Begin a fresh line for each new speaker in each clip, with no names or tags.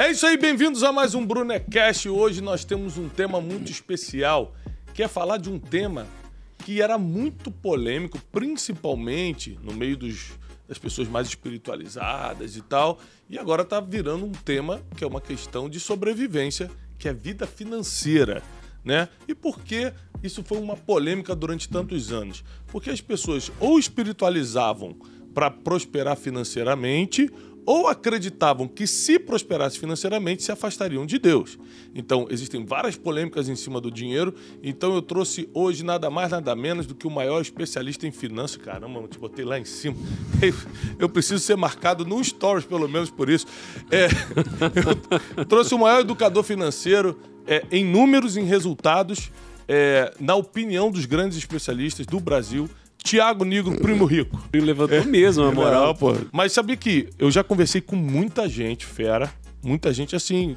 É isso aí, bem-vindos a mais um Brunecast. Hoje nós temos um tema muito especial, que é falar de um tema que era muito polêmico, principalmente no meio dos, das pessoas mais espiritualizadas e tal, e agora está virando um tema que é uma questão de sobrevivência, que é vida financeira, né? E por que isso foi uma polêmica durante tantos anos? Porque as pessoas ou espiritualizavam para prosperar financeiramente ou acreditavam que se prosperasse financeiramente se afastariam de Deus. Então, existem várias polêmicas em cima do dinheiro, então eu trouxe hoje nada mais nada menos do que o maior especialista em finanças. Caramba, eu te botei lá em cima. Eu preciso ser marcado no stories pelo menos por isso. É, eu trouxe o maior educador financeiro é, em números, em resultados, é, na opinião dos grandes especialistas do Brasil. Tiago Negro, primo rico.
Ele levantou mesmo, a moral.
Pô. Mas sabia que eu já conversei com muita gente, fera, muita gente assim,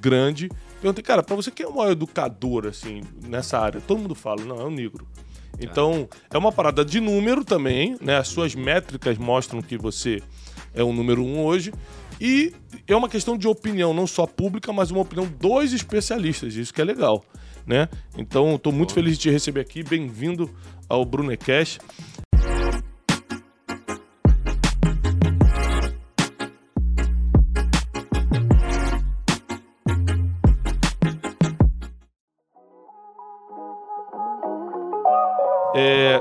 grande. Perguntei, cara, pra você quem é o maior educador, assim, nessa área? Todo mundo fala, não, é o negro. Então, é uma parada de número também, né? As suas métricas mostram que você é o número um hoje. E é uma questão de opinião, não só pública, mas uma opinião dos especialistas. Isso que é legal, né? Então, estou muito feliz de te receber aqui. Bem-vindo ao Brunecast.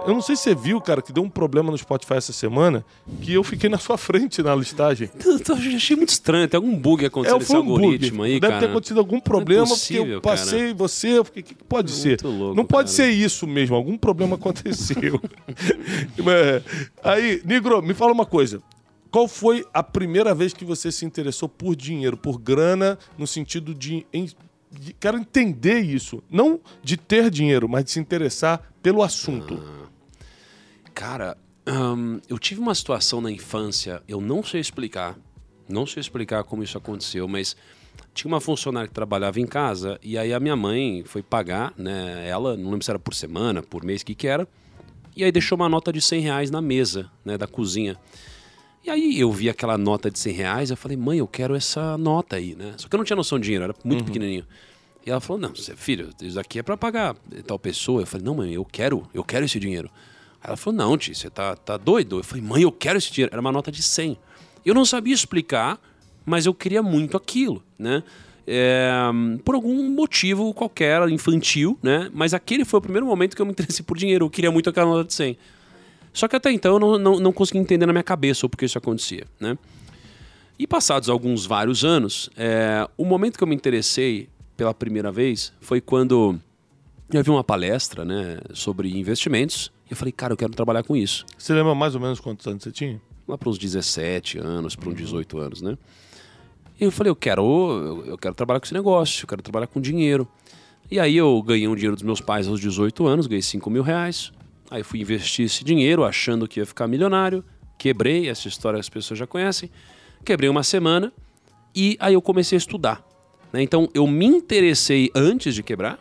É, eu não sei se você viu, cara, que deu um problema no Spotify essa semana, que eu fiquei na sua frente na listagem.
Eu achei muito estranho. Tem algum bug acontecendo nesse
foi um bug.
algoritmo aí,
Deve
cara?
ter acontecido algum problema,
possível,
porque eu
cara.
passei você, eu fiquei, o que que pode ser?
Louco,
não pode
cara.
ser isso mesmo, algum problema aconteceu. Aí, Negro, me fala uma coisa. Qual foi a primeira vez que você se interessou por dinheiro, por grana, no sentido de, Quero entender isso. Não de ter dinheiro, mas de se interessar pelo assunto.
Cara, hum, eu tive uma situação na infância, eu não sei explicar, não sei explicar como isso aconteceu, mas tinha uma funcionária que trabalhava em casa e aí a minha mãe foi pagar, né, ela, não lembro se era por semana, por mês, o que que era, e aí deixou uma nota de 100 reais na mesa, né, da cozinha. E aí eu vi aquela nota de 100 reais, eu falei, mãe, eu quero essa nota aí, né? Só que eu não tinha noção de dinheiro, era muito pequenininho. E ela falou, não, filho, isso aqui é pra pagar tal pessoa. Eu falei, não, mãe, eu quero, eu quero esse dinheiro. Ela falou, não, tio, você tá, tá doido? Eu falei, mãe, eu quero esse dinheiro. Era uma nota de 100. Eu não sabia explicar, mas eu queria muito aquilo, né? É, por algum motivo qualquer, infantil, né? Mas aquele foi o primeiro momento que eu me interessei por dinheiro. Eu queria muito aquela nota de 100. Só que até então eu não, não, não conseguia entender na minha cabeça o porquê isso acontecia, né? E passados alguns vários anos, é, o momento que eu me interessei pela primeira vez foi quando eu vi uma palestra né, sobre investimentos eu falei, cara, eu quero trabalhar com isso.
Você lembra mais ou menos quantos anos você tinha?
Lá para uns 17 anos, para uns 18 anos, né? E eu falei, eu quero, eu, quero trabalhar com esse negócio, eu quero trabalhar com dinheiro. E aí eu ganhei um dinheiro dos meus pais aos 18 anos, ganhei 5 mil reais. Aí fui investir esse dinheiro achando que ia ficar milionário. Quebrei, essa história as pessoas já conhecem. Quebrei uma semana e aí eu comecei a estudar. né? Então eu me interessei antes de quebrar,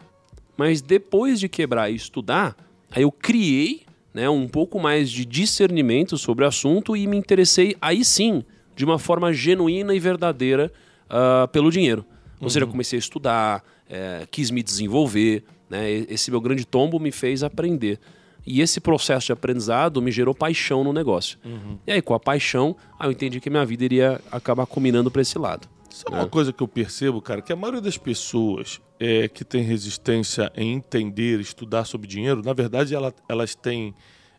mas depois de quebrar e estudar, aí eu criei né, um pouco mais de discernimento sobre o assunto e me interessei aí sim, de uma forma genuína e verdadeira ah, pelo dinheiro. Ou seja, eu comecei a estudar, eh, quis me desenvolver, né? Esse meu grande tombo me fez aprender. E esse processo de aprendizado me gerou paixão no negócio. E aí, com a paixão, aí eu entendi que minha vida iria acabar combinando para esse lado.
Sabe uma coisa que eu percebo, cara? Que a maioria das pessoas é, que tem resistência em entender, estudar sobre dinheiro, na verdade ela- elas têm,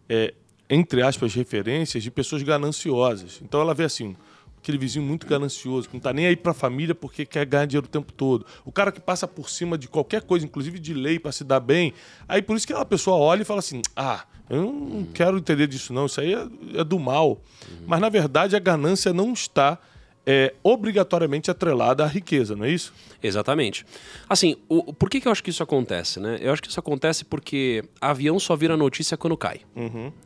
é, entre aspas, referências de pessoas gananciosas. Então ela vê assim, aquele vizinho muito ganancioso, que não tá nem aí pra família porque quer ganhar dinheiro o tempo todo. O cara que passa por cima de qualquer coisa, inclusive de lei, pra se dar bem. Aí por isso que aquela pessoa olha e fala assim: ah, eu não quero entender disso, não. Isso aí é, é do mal. Mas na verdade a ganância não está é, obrigatoriamente atrelada à riqueza, não é isso?
Exatamente. Assim, o, por que, que eu acho que isso acontece, né? Eu acho que isso acontece porque avião só vira notícia quando cai.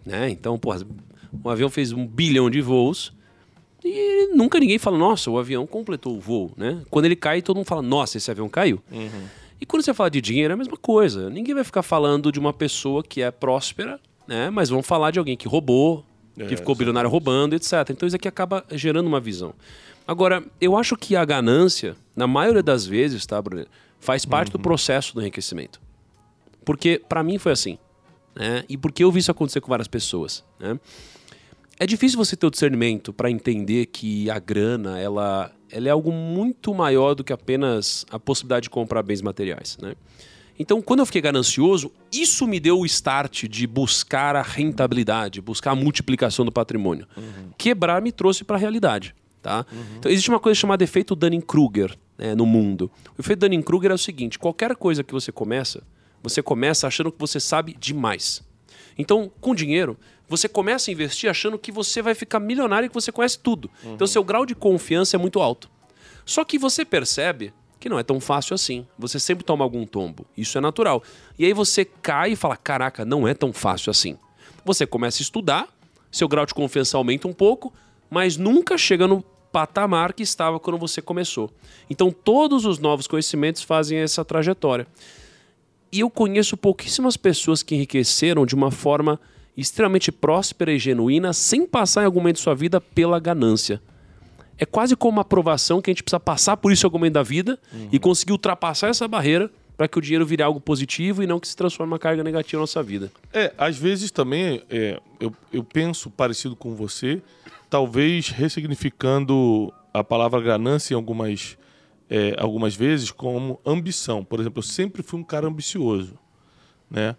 Né? Então, porra, um avião fez um bilhão de voos e nunca ninguém fala, nossa, o avião completou o voo, né? Quando ele cai, todo mundo fala, nossa, esse avião caiu. E quando você fala de dinheiro, é a mesma coisa. Ninguém vai ficar falando de uma pessoa que é próspera, né? Mas vão falar de alguém que roubou, que é, ficou bilionário roubando, etc. Então isso aqui acaba gerando uma visão. Agora, eu acho que a ganância, na maioria das vezes, tá, Bruno, faz parte uhum. do processo do enriquecimento. Porque para mim foi assim. Né? E porque eu vi isso acontecer com várias pessoas. Né? É difícil você ter o discernimento para entender que a grana ela, ela é algo muito maior do que apenas a possibilidade de comprar bens materiais. Né? Então, quando eu fiquei ganancioso, isso me deu o start de buscar a rentabilidade, buscar a multiplicação do patrimônio. Uhum. Quebrar me trouxe para a realidade. Tá? Uhum. Então, existe uma coisa chamada efeito Dunning-Kruger né, no mundo. O efeito Dunning-Kruger é o seguinte: qualquer coisa que você começa, você começa achando que você sabe demais. Então, com dinheiro, você começa a investir achando que você vai ficar milionário e que você conhece tudo. Uhum. Então, seu grau de confiança é muito alto. Só que você percebe que não é tão fácil assim. Você sempre toma algum tombo. Isso é natural. E aí você cai e fala: caraca, não é tão fácil assim. Você começa a estudar, seu grau de confiança aumenta um pouco, mas nunca chega no patamar que estava quando você começou. Então, todos os novos conhecimentos fazem essa trajetória. E eu conheço pouquíssimas pessoas que enriqueceram de uma forma extremamente próspera e genuína, sem passar em algum momento de sua vida pela ganância. É quase como uma aprovação que a gente precisa passar por isso em algum momento da vida uhum. e conseguir ultrapassar essa barreira para que o dinheiro vire algo positivo e não que se transforme uma carga negativa na nossa vida.
É, às vezes também é, eu, eu penso parecido com você, talvez ressignificando a palavra ganância em algumas, é, algumas vezes como ambição. Por exemplo, eu sempre fui um cara ambicioso, né?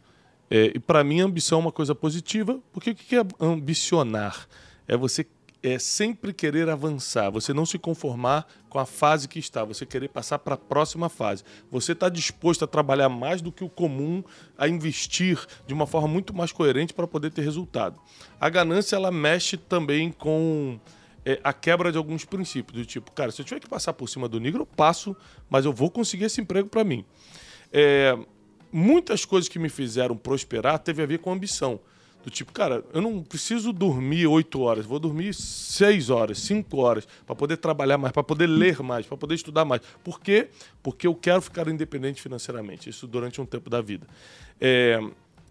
É, e para mim, ambição é uma coisa positiva, porque o que é ambicionar? É você é sempre querer avançar, você não se conformar com a fase que está, você querer passar para a próxima fase. Você está disposto a trabalhar mais do que o comum, a investir de uma forma muito mais coerente para poder ter resultado. A ganância ela mexe também com é, a quebra de alguns princípios, do tipo, cara, se eu tiver que passar por cima do negro, eu passo, mas eu vou conseguir esse emprego para mim. É, muitas coisas que me fizeram prosperar teve a ver com ambição. Do tipo, cara, eu não preciso dormir oito horas, vou dormir seis horas, cinco horas, para poder trabalhar mais, para poder ler mais, para poder estudar mais. Por quê? Porque eu quero ficar independente financeiramente, isso durante um tempo da vida. É,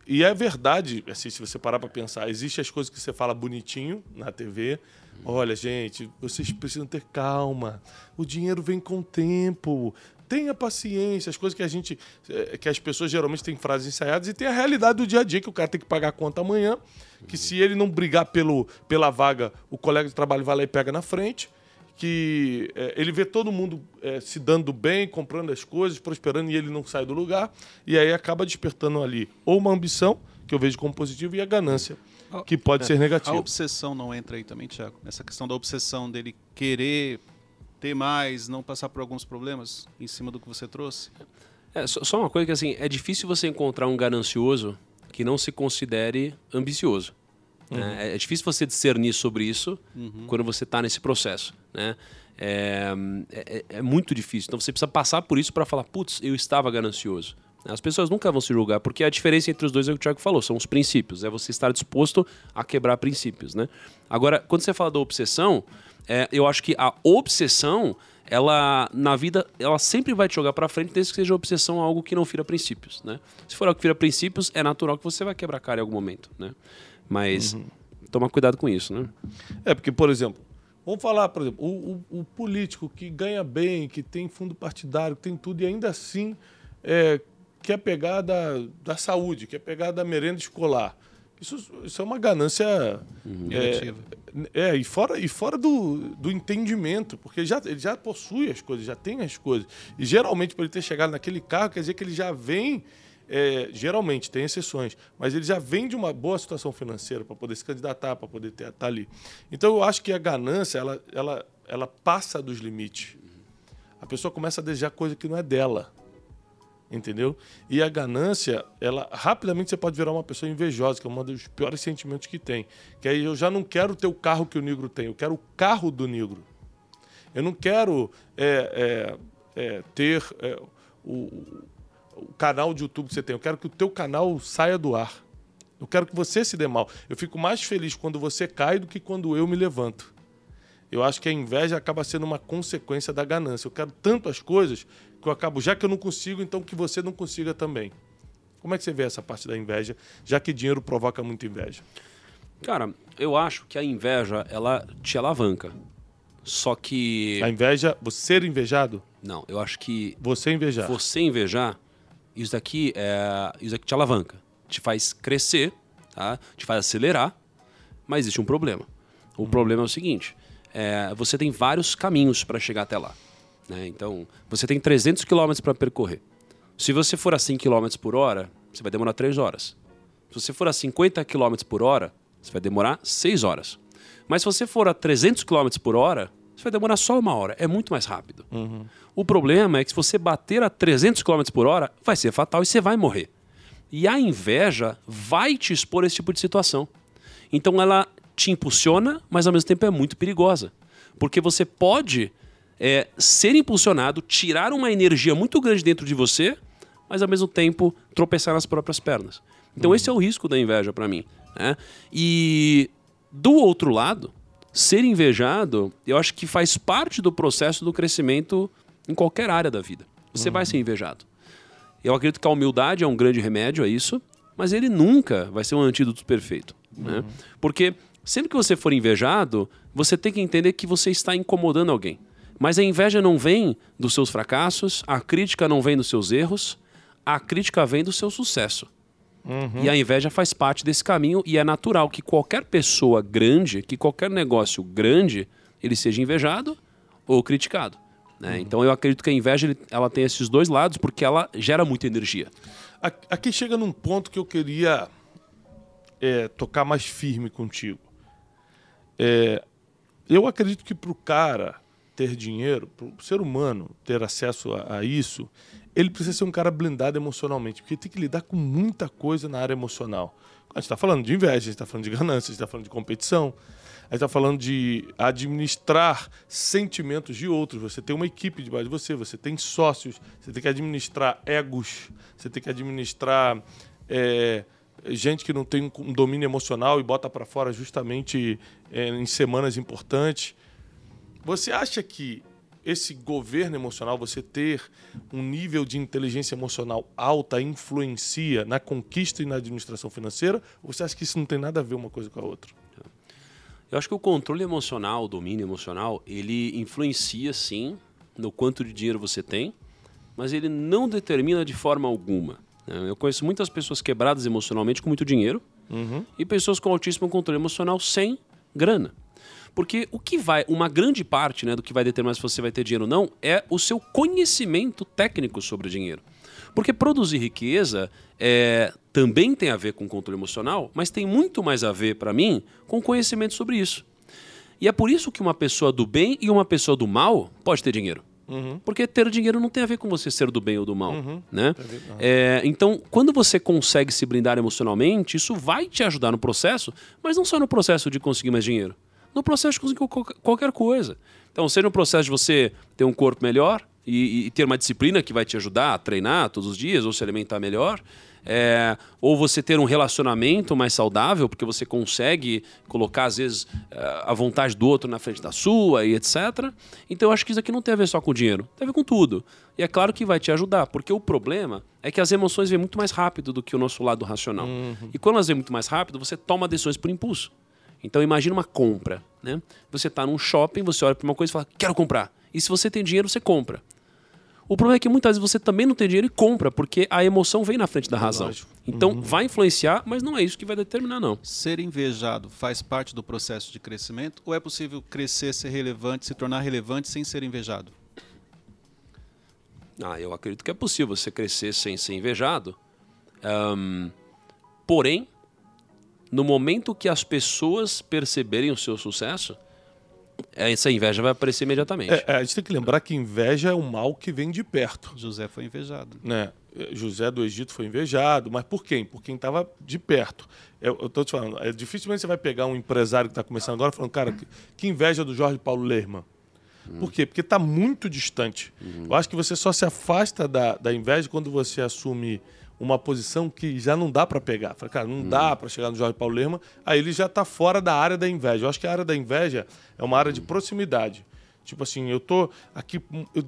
e é verdade, assim, se você parar para pensar, existem as coisas que você fala bonitinho na TV. Olha, gente, vocês precisam ter calma. O dinheiro vem com o tempo. Tenha paciência, as coisas que a gente. Eh, que as pessoas geralmente têm frases ensaiadas e tem a realidade do dia a dia, que o cara tem que pagar a conta amanhã, que se ele não brigar pelo, pela vaga, o colega de trabalho vai lá e pega na frente. Que é, ele vê todo mundo é, se dando bem, comprando as coisas, prosperando e ele não sai do lugar. E aí acaba despertando ali ou uma ambição, que eu vejo como positivo, e a ganância, que pode é, ser negativa.
A obsessão não entra aí também, Tiago? Essa questão da obsessão dele querer ter mais, não passar por alguns problemas em cima do que você trouxe?
É, só uma coisa que assim, é difícil você encontrar um ganancioso que não se considere ambicioso. Né? Uhum. Né? É difícil você discernir sobre isso uhum. quando você está nesse processo. Né? É, é, é, muito difícil. Então você precisa passar por isso para falar, putz, eu estava ganancioso. As pessoas nunca vão se julgar, porque a diferença entre os dois é o que o Thiago falou, são os princípios. É você estar disposto a quebrar princípios. Né? Agora, quando você fala da obsessão, é, eu acho que a obsessão, ela na vida, ela sempre vai te jogar para frente, desde que seja obsessão algo que não fira princípios, né? Se for algo que fira princípios, é natural que você vai quebrar cara em algum momento, né? Mas uhum. toma cuidado com isso, né?
É porque, por exemplo, vamos falar, por exemplo, o, o, o, político que ganha bem, que tem fundo partidário, que tem tudo e ainda assim é, quer pegar da, da saúde, quer pegar da merenda escolar. Isso, isso é uma ganância uhum. é, é, e fora, e fora do, do entendimento, porque já, ele já possui as coisas, já tem as coisas. E geralmente, por ele ter chegado naquele carro, quer dizer que ele já vem. É, geralmente, tem exceções, mas ele já vem de uma boa situação financeira para poder se candidatar, para poder estar tá ali. Então, eu acho que a ganância ela, ela, ela passa dos limites. A pessoa começa a desejar coisa que não é dela entendeu? E a ganância, ela rapidamente você pode virar uma pessoa invejosa, que é um dos piores sentimentos que tem. Que aí eu já não quero ter o carro que o negro tem, eu quero o carro do negro. Eu não quero é, é, é, ter é, o, o, canal de YouTube que você tem, eu quero que o teu canal saia do ar. Eu quero que você se dê mal. Eu fico mais feliz quando você cai do que quando eu me levanto. Eu acho que a inveja acaba sendo uma consequência da ganância. Eu quero tanto as coisas que eu acabo, já que eu não consigo, então que você não consiga também. Como é que você vê essa parte da inveja, já que dinheiro provoca muita inveja?
Cara, eu acho que a inveja, ela te alavanca. Só que.
A inveja, você ser invejado?
Não, eu acho que.
Você invejar.
Você invejar, isso daqui é. Isso daqui te alavanca. Te faz crescer, tá? Te faz acelerar. Mas existe um problema. O hum. problema é o seguinte: é, você tem vários caminhos para chegar até lá. Né? Então, você tem 300 km para percorrer. Se você for a 100 km por hora, você vai demorar 3 horas. Se você for a 50 km por hora, você vai demorar 6 horas. Mas se você for a 300 km por hora, você vai demorar só uma hora. É muito mais rápido. Uhum. O problema é que se você bater a 300 km por hora, vai ser fatal e você vai morrer. E a inveja vai te expor a esse tipo de situação. Então ela te impulsiona, mas ao mesmo tempo é muito perigosa. Porque você pode é, ser impulsionado, tirar uma energia muito grande dentro de você, mas ao mesmo tempo tropeçar nas próprias pernas. Então uhum. esse é o risco da inveja para mim. Né? E do outro lado, ser invejado, eu acho que faz parte do processo do crescimento em qualquer área da vida. Você uhum. vai ser invejado. Eu acredito que a humildade é um grande remédio a isso, mas ele nunca vai ser um antídoto perfeito. Né? Uhum. Porque sempre que você for invejado, você tem que entender que você está incomodando alguém. Mas a inveja não vem dos seus fracassos, a crítica não vem dos seus erros, a crítica vem do seu sucesso. Uhum. E a inveja faz parte desse caminho e é natural que qualquer pessoa grande, que qualquer negócio grande, ele seja invejado ou criticado. Né? Uhum. Então eu acredito que a inveja ela tem esses dois lados porque ela gera muita energia.
Aqui chega num ponto que eu queria é, tocar mais firme contigo. É, eu acredito que para o cara ter dinheiro, para o ser humano ter acesso a, a, isso, ele precisa ser um cara blindado emocionalmente, porque tem que lidar com muita coisa na área emocional. A gente está falando de inveja, a gente está falando de ganância, a gente está falando de competição, a gente está falando de administrar sentimentos de outros. Você tem uma equipe debaixo de você, você tem sócios, você tem que administrar egos, você tem que administrar é, gente que não tem um domínio emocional e bota para fora justamente é, em semanas importantes. Você acha que esse governo emocional, você ter um nível de inteligência emocional alta, influencia na conquista e na administração financeira? Ou você acha que isso não tem nada a ver uma coisa com a outra?
Eu acho que o controle emocional, o domínio emocional, ele influencia sim no quanto de dinheiro você tem, mas ele não determina de forma alguma. Né? Eu conheço muitas pessoas quebradas emocionalmente com muito dinheiro uhum. e pessoas com altíssimo controle emocional sem grana. Porque o que vai, uma grande parte né, do que vai determinar se você vai ter dinheiro ou não é o seu conhecimento técnico sobre dinheiro. Porque produzir riqueza é, também tem a ver com controle emocional, mas tem muito mais a ver, para mim, com conhecimento sobre isso. E é por isso que uma pessoa do bem e uma pessoa do mal pode ter dinheiro. Uhum. Porque ter dinheiro não tem a ver com você ser do bem ou do mal. Uhum. Né? É, então, quando você consegue se blindar emocionalmente, isso vai te ajudar no processo, mas não só no processo de conseguir mais dinheiro no processo de conseguir qualquer coisa. Então, seja no processo de você ter um corpo melhor e, e, ter uma disciplina que vai te ajudar a treinar todos os dias ou se alimentar melhor, é, ou você ter um relacionamento mais saudável, porque você consegue colocar, às vezes, é, a vontade do outro na frente da sua e etc. Então, eu acho que isso aqui não tem a ver só com dinheiro, tem a ver com tudo. E é claro que vai te ajudar, porque o problema é que as emoções vêm muito mais rápido do que o nosso lado racional. Uhum. E quando elas vêm muito mais rápido, você toma decisões por impulso. Então imagina uma compra, né? Você está num shopping, você olha para uma coisa e fala, quero comprar. E se você tem dinheiro, você compra. O problema é que muitas vezes você também não tem dinheiro e compra, porque a emoção vem na frente da razão. Lógico. Então uhum. vai influenciar, mas não é isso que vai determinar, não.
Ser invejado faz parte do processo de crescimento ou é possível crescer, ser relevante, se tornar relevante sem ser invejado?
Ah, eu acredito que é possível você crescer sem ser invejado. Um, porém, no momento que as pessoas perceberem o seu sucesso, essa inveja vai aparecer imediatamente.
É, é, a gente tem que lembrar que inveja é um mal que vem de perto.
José foi invejado.
Né? José do Egito foi invejado, mas por quem? Por quem estava de perto. Eu, eu tô te falando, é, dificilmente você vai pegar um empresário que está começando agora falando, cara, que, que, inveja do Jorge Paulo Lerman. Hum. Por quê? Porque está muito distante. Hum. Eu acho que você só se afasta da, da inveja quando você assume uma posição que já não dá para pegar. Fala, cara, não hum. dá para chegar no Jorge Paulo Lerma, aí ele já está fora da área da inveja. Eu acho que a área da inveja é uma área de proximidade. Tipo assim, eu tô aqui.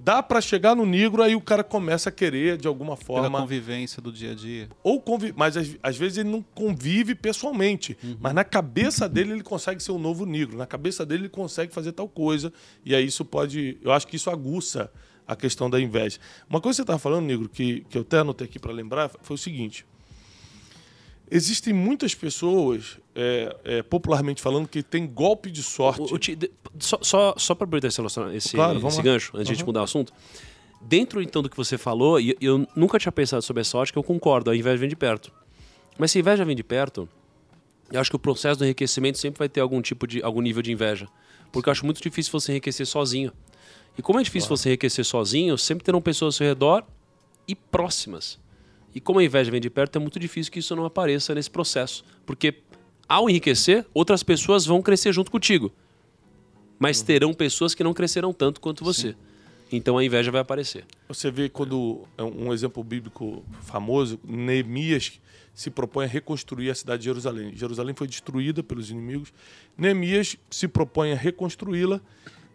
Dá para chegar no negro, aí o cara começa a querer, de alguma forma.
Pela convivência do dia a dia.
Ou convive, mas às, às, vezes ele não convive pessoalmente. Uhum. Mas na cabeça dele ele consegue ser um novo negro. Na cabeça dele ele consegue fazer tal coisa. E aí isso pode. Eu acho que isso aguça a questão da inveja. Uma coisa que você estava falando, negro, que, que eu até anotei aqui para lembrar, foi o seguinte. Existem muitas pessoas, é, é, popularmente falando, que tem golpe de sorte. O, o,
só só, só para aproveitar esse, esse, claro, esse gancho, antes uhum. de a gente mudar o assunto. Dentro, então, do que você falou, e eu nunca tinha pensado sobre essa sorte, que eu concordo, a inveja vem de perto. Mas se a inveja vem de perto, eu acho que o processo do enriquecimento sempre vai ter algum tipo de, algum nível de inveja. Porque eu acho muito difícil você enriquecer sozinho. E como é difícil claro. você enriquecer sozinho, sempre terão pessoas ao seu redor e próximas. E como a inveja vem de perto, é muito difícil que isso não apareça nesse processo. Porque ao enriquecer, outras pessoas vão crescer junto contigo. Mas uhum. terão pessoas que não crescerão tanto quanto você. Sim. Então a inveja vai aparecer.
Você vê quando é um exemplo bíblico famoso, Neemias se propõe a reconstruir a cidade de Jerusalém. Jerusalém foi destruída pelos inimigos. Neemias se propõe a reconstruí-la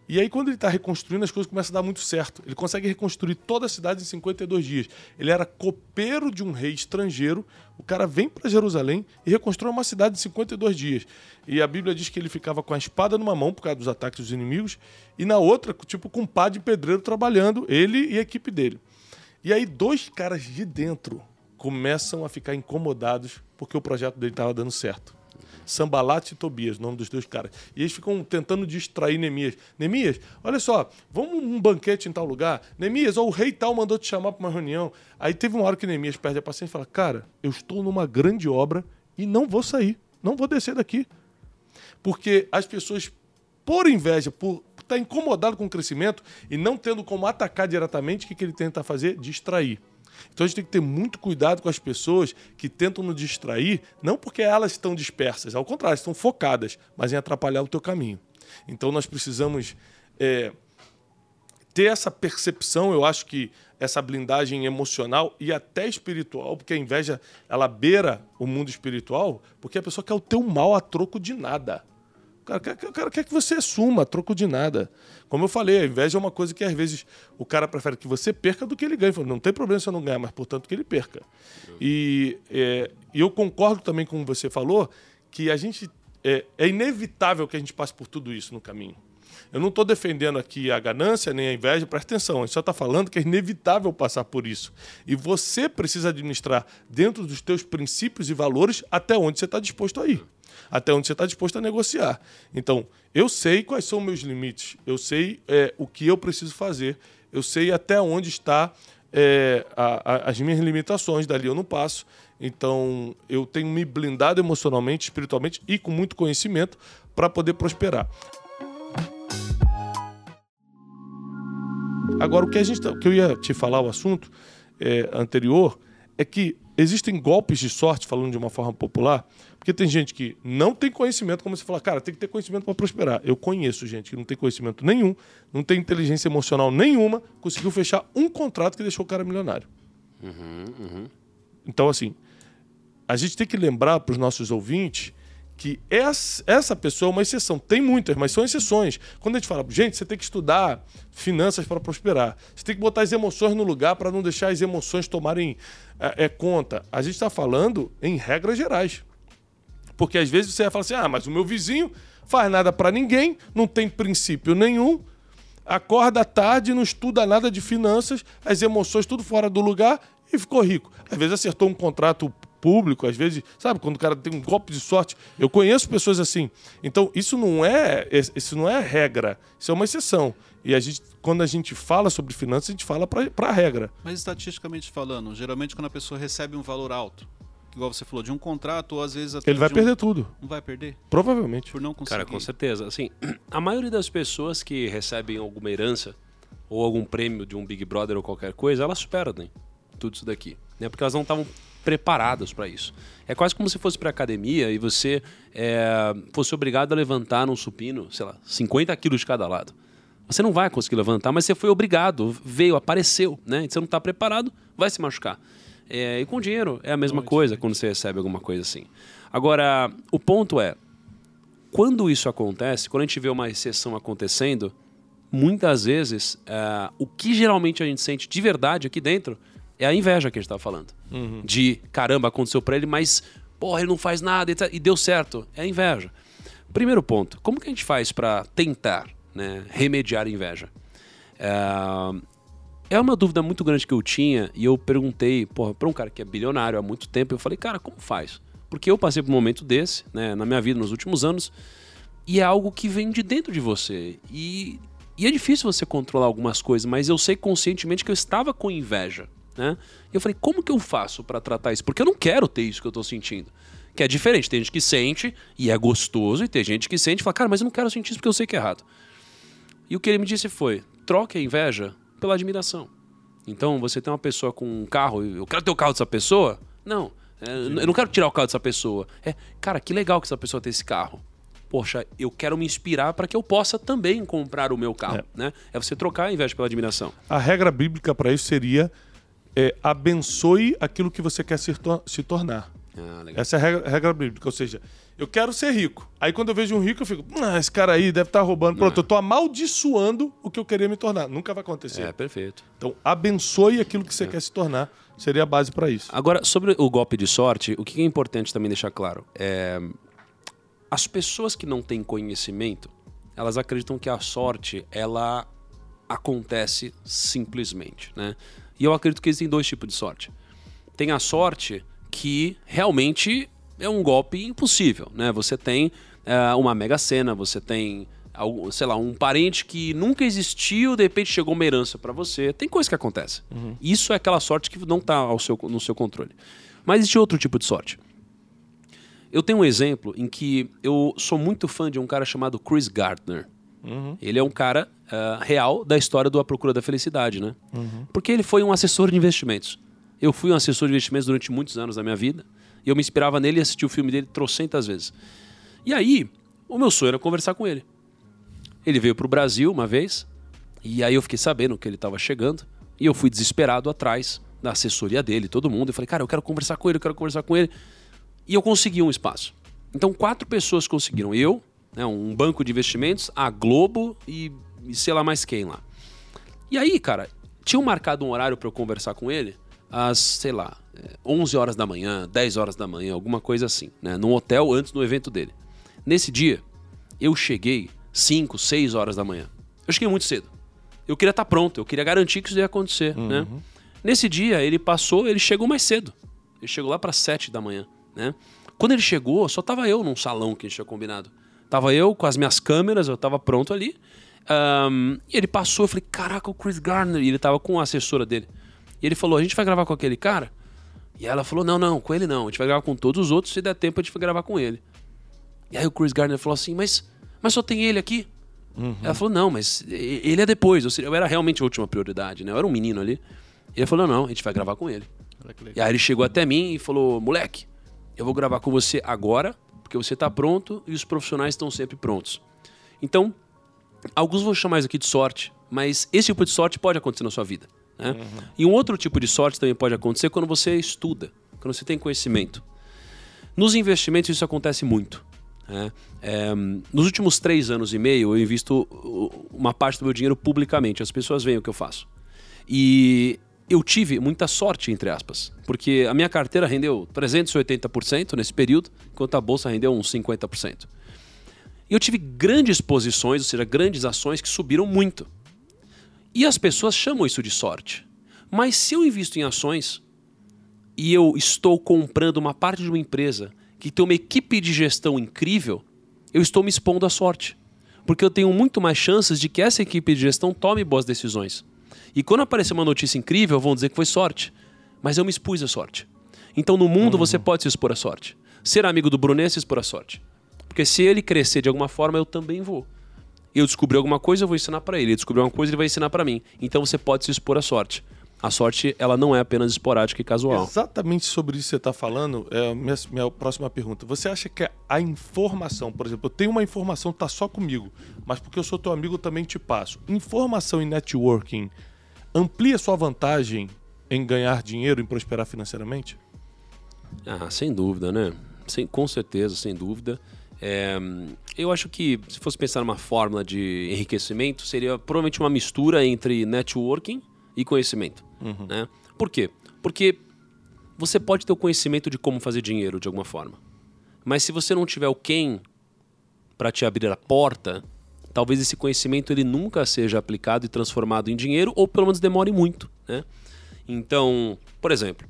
e aí, quando ele está reconstruindo, as coisas começam a dar muito certo. Ele consegue reconstruir toda a cidade em 52 dias. Ele era copeiro de um rei estrangeiro. O cara vem para Jerusalém e reconstrói uma cidade em 52 dias. E a Bíblia diz que ele ficava com a espada numa mão por causa dos ataques dos inimigos, e na outra, tipo, com um pá de pedreiro trabalhando, ele e a equipe dele. E aí, dois caras de dentro começam a ficar incomodados porque o projeto dele estava dando certo. Sambalat e Tobias, nome dos dois caras. E eles ficam tentando distrair Neemias. Neemias, olha só, vamos um banquete em tal lugar. Neemias, ó, o rei tal mandou te chamar para uma reunião. Aí teve uma hora que Neemias perde a paciência e fala: Cara, eu estou numa grande obra e não vou sair, não vou descer daqui. Porque as pessoas, por inveja, por estar incomodado com o crescimento e não tendo como atacar diretamente, o que, que ele tenta fazer? Distrair. Então a gente tem que ter muito cuidado com as pessoas que tentam nos distrair, não porque elas estão dispersas, ao contrário, estão focadas, mas em atrapalhar o teu caminho. Então nós precisamos é, ter essa percepção, eu acho que essa blindagem emocional e até espiritual, porque a inveja ela beira o mundo espiritual, porque a pessoa quer o teu mal a troco de nada. O cara, quer, o cara quer que você suma, troco de nada. Como eu falei, a inveja é uma coisa que às vezes o cara prefere que você perca do que ele ganhe. Não tem problema se eu não ganhar, mas portanto que ele perca. E, é, eu concordo também com você falou que a gente é, é inevitável que a gente passe por tudo isso no caminho. Eu não estou defendendo aqui a ganância nem a inveja, presta atenção, a gente só está falando que é inevitável passar por isso. E você precisa administrar dentro dos teus princípios e valores até onde você está disposto a ir até onde você está disposto a negociar. Então, eu sei quais são meus limites, eu sei é, o que eu preciso fazer, eu sei até onde está é, as minhas limitações, dali eu não passo. Então, eu tenho me blindado emocionalmente, espiritualmente e com muito conhecimento para poder prosperar. Agora, o que, a gente, tá, que eu ia te falar, o assunto é, anterior, é que existem golpes de sorte, falando de uma forma popular, porque tem gente que não tem conhecimento, como você fala, cara, tem que ter conhecimento para prosperar. Eu conheço gente que não tem conhecimento nenhum, não tem inteligência emocional nenhuma, conseguiu fechar um contrato que deixou o cara milionário. Uhum, uhum. Então, assim, a gente tem que lembrar para os nossos ouvintes que essa pessoa é uma exceção. Tem muitas, mas são exceções. Quando a gente fala, gente, você tem que estudar finanças para prosperar. Você tem que botar as emoções no lugar para não deixar as emoções tomarem é, é, conta. A gente está falando em regras gerais. Porque às vezes você vai falar assim: ah, mas o meu vizinho faz nada para ninguém, não tem princípio nenhum, acorda tarde, não estuda nada de finanças, as emoções tudo fora do lugar e ficou rico. Às vezes acertou um contrato público, às vezes, sabe, quando o cara tem um golpe de sorte. Eu conheço pessoas assim. Então, isso não é, isso não é regra, isso é uma exceção. E a gente, quando a gente fala sobre finanças, a gente fala para a regra.
Mas estatisticamente falando, geralmente quando a pessoa recebe um valor alto, igual você falou, de um contrato, ou às vezes
até. Ele vai
um...
perder tudo.
Não vai perder?
Provavelmente.
Por não conseguir.
Cara, com certeza. Assim, a maioria das pessoas que recebem alguma herança ou algum prêmio de um Big Brother ou qualquer coisa, elas perdem tudo isso daqui. Né? Porque elas não estavam preparadas para isso. É quase como se fosse para academia e você é, fosse obrigado a levantar num supino, sei lá, 50 quilos de cada lado. Você não vai conseguir levantar, mas você foi obrigado, veio, apareceu, né? Você não está preparado, vai se machucar. É, e com dinheiro é a mesma coisa quando você recebe alguma coisa assim. Agora, o ponto é, quando isso acontece, quando a gente vê uma recessão acontecendo, muitas vezes, é, o que geralmente a gente sente de verdade aqui dentro é a inveja que a gente estava falando.
Uhum.
De caramba, aconteceu para ele, mas porra, ele não faz nada e, tá- e deu certo. É a inveja. Primeiro ponto, como que a gente faz para tentar né, remediar a inveja? É, é uma dúvida muito grande que eu tinha e eu perguntei para um cara que é bilionário há muito tempo. Eu falei, cara, como faz? Porque eu passei por um momento desse né, na minha vida nos últimos anos e é algo que vem de dentro de você. E, e é difícil você controlar algumas coisas, mas eu sei conscientemente que eu estava com inveja. Né? E eu falei, como que eu faço para tratar isso? Porque eu não quero ter isso que eu estou sentindo. Que é diferente. Tem gente que sente e é gostoso, e tem gente que sente e fala, cara, mas eu não quero sentir isso porque eu sei que é errado. E o que ele me disse foi: troque a inveja pela admiração. Então, você tem uma pessoa com um carro, eu quero ter o carro dessa pessoa? Não. é, eu não quero tirar o carro dessa pessoa. É, cara, que legal que essa pessoa tem esse carro. Poxa, eu quero me inspirar para que eu possa também comprar o meu carro.
É.
Né? é você trocar a inveja pela admiração.
A regra bíblica para isso seria é, abençoe aquilo que você quer se, se tornar.
Ah, legal.
Essa é a regra, regra bíblica. Ou seja, eu quero ser rico. Aí quando eu vejo um rico, eu fico, ah, esse cara aí deve estar roubando. Pronto, eu tô amaldiçoando o que eu queria me tornar. Nunca vai acontecer.
É, perfeito.
Então, abençoe aquilo que você quer se tornar. Seria a base para isso.
Agora, sobre o golpe de sorte, o que é importante também deixar claro é. As pessoas que não têm conhecimento, elas acreditam que a sorte, ela acontece simplesmente, né? E eu acredito que existem dois tipos de sorte. Tem a sorte que realmente é um golpe impossível, né? Você tem eh, uma mega cena, você tem sei lá, um parente que nunca existiu, de repente chegou uma herança para você. Tem coisa que acontece. Isso é aquela sorte que não está ao seu, no seu controle. Mas existe outro tipo de sorte. Eu tenho um exemplo em que eu sou muito fã de um cara chamado Chris Gardner. Ele é um cara ah, real da história do A Procura da Felicidade, né? Porque ele foi um assessor de investimentos. Eu fui um assessor de investimentos durante muitos anos da minha vida. E eu me inspirava nele e assisti o filme dele trocentas vezes. E aí, o meu sonho era conversar com ele. Ele veio para o Brasil uma vez, e aí eu fiquei sabendo que ele estava chegando, e eu fui desesperado atrás da assessoria dele, todo mundo. Eu falei, cara, eu quero conversar com ele, eu quero conversar com ele. E eu consegui um espaço. Então, quatro pessoas conseguiram. Eu, né, um banco de investimentos, a Globo e, e sei lá mais quem lá. E aí, cara, tinham marcado um horário para eu conversar com ele às, sei lá, eh, 11 horas da manhã, 10 horas da manhã, alguma coisa assim, né? Num hotel antes do evento dele. Nesse dia, eu cheguei 5, 6 horas da manhã. Eu cheguei muito cedo. Eu queria estar pronto, eu queria garantir que isso ia acontecer, né? Nesse dia, ele passou, ele chegou mais cedo. Ele chegou lá para 7 da manhã, né? Quando ele chegou, só tava eu num salão que a gente tinha combinado. Tava eu com as minhas câmeras, eu tava pronto ali. Ahn, e ele passou, eu falei, caraca, o Chris Gardner. E ele tava com a assessora dele. E ele falou, a gente vai gravar com aquele cara? E ela falou, não, não, com ele não. A gente vai gravar com todos os outros, se der tempo a gente vai gravar com ele. E aí o Chris Gardner falou assim, mas, mas só tem ele aqui? Ela falou, não, mas ele é depois. Ou seja, eu era realmente a última prioridade, né? Eu era um menino ali. E ele falou, não, não, a gente vai gravar com ele. E aí ele chegou até mim e falou: moleque, eu vou gravar com você agora, porque você está pronto e os profissionais estão sempre prontos. Então, alguns vão chamar isso aqui de sorte, mas esse tipo de sorte pode acontecer na sua vida. Né? E um outro tipo de sorte também pode acontecer quando você estuda, quando você tem conhecimento. Nos investimentos isso acontece muito. né? É, nos últimos três anos e meio eu invisto uma parte do meu dinheiro publicamente. As pessoas veem o que eu faço. E eu tive muita sorte, entre aspas, porque a minha carteira rendeu 380% nesse período, enquanto a bolsa rendeu uns 50%. E eu tive grandes posições, ou seja, grandes ações que subiram muito. E as pessoas chamam isso de sorte. Mas se eu invisto em ações e eu estou comprando uma parte de uma empresa que tem uma equipe de gestão incrível, eu estou me expondo à sorte. Porque eu tenho muito mais chances de que essa equipe de gestão tome boas decisões. E quando aparecer uma notícia incrível, vão dizer que foi sorte. Mas eu me expus à sorte. Então no mundo você pode se expor à sorte. Ser amigo do Brunet é se expor à sorte. Porque se ele crescer de alguma forma, eu também vou. Eu descobri alguma coisa, eu vou ensinar para ele. Ele descobriu alguma coisa, ele vai ensinar para mim. Então você pode se expor à sorte. A sorte, ela não é apenas esporádica e casual.
Exatamente sobre isso que você está falando, é a minha, minha próxima pergunta. Você acha que a informação, por exemplo, eu tenho uma informação que está só comigo, mas porque eu sou teu amigo eu também te passo. Informação e networking amplia sua vantagem em ganhar dinheiro, em prosperar financeiramente?
Ah, sem dúvida, né? Sem, com certeza, sem dúvida. É, eu acho que se fosse pensar numa fórmula de enriquecimento, seria provavelmente uma mistura entre networking e conhecimento. Né? Por quê? Porque você pode ter o conhecimento de como fazer dinheiro de alguma forma. Mas se você não tiver o quem para te abrir a porta, talvez esse conhecimento ele nunca seja aplicado e transformado em dinheiro, ou pelo menos demore muito. Né? Então, por exemplo,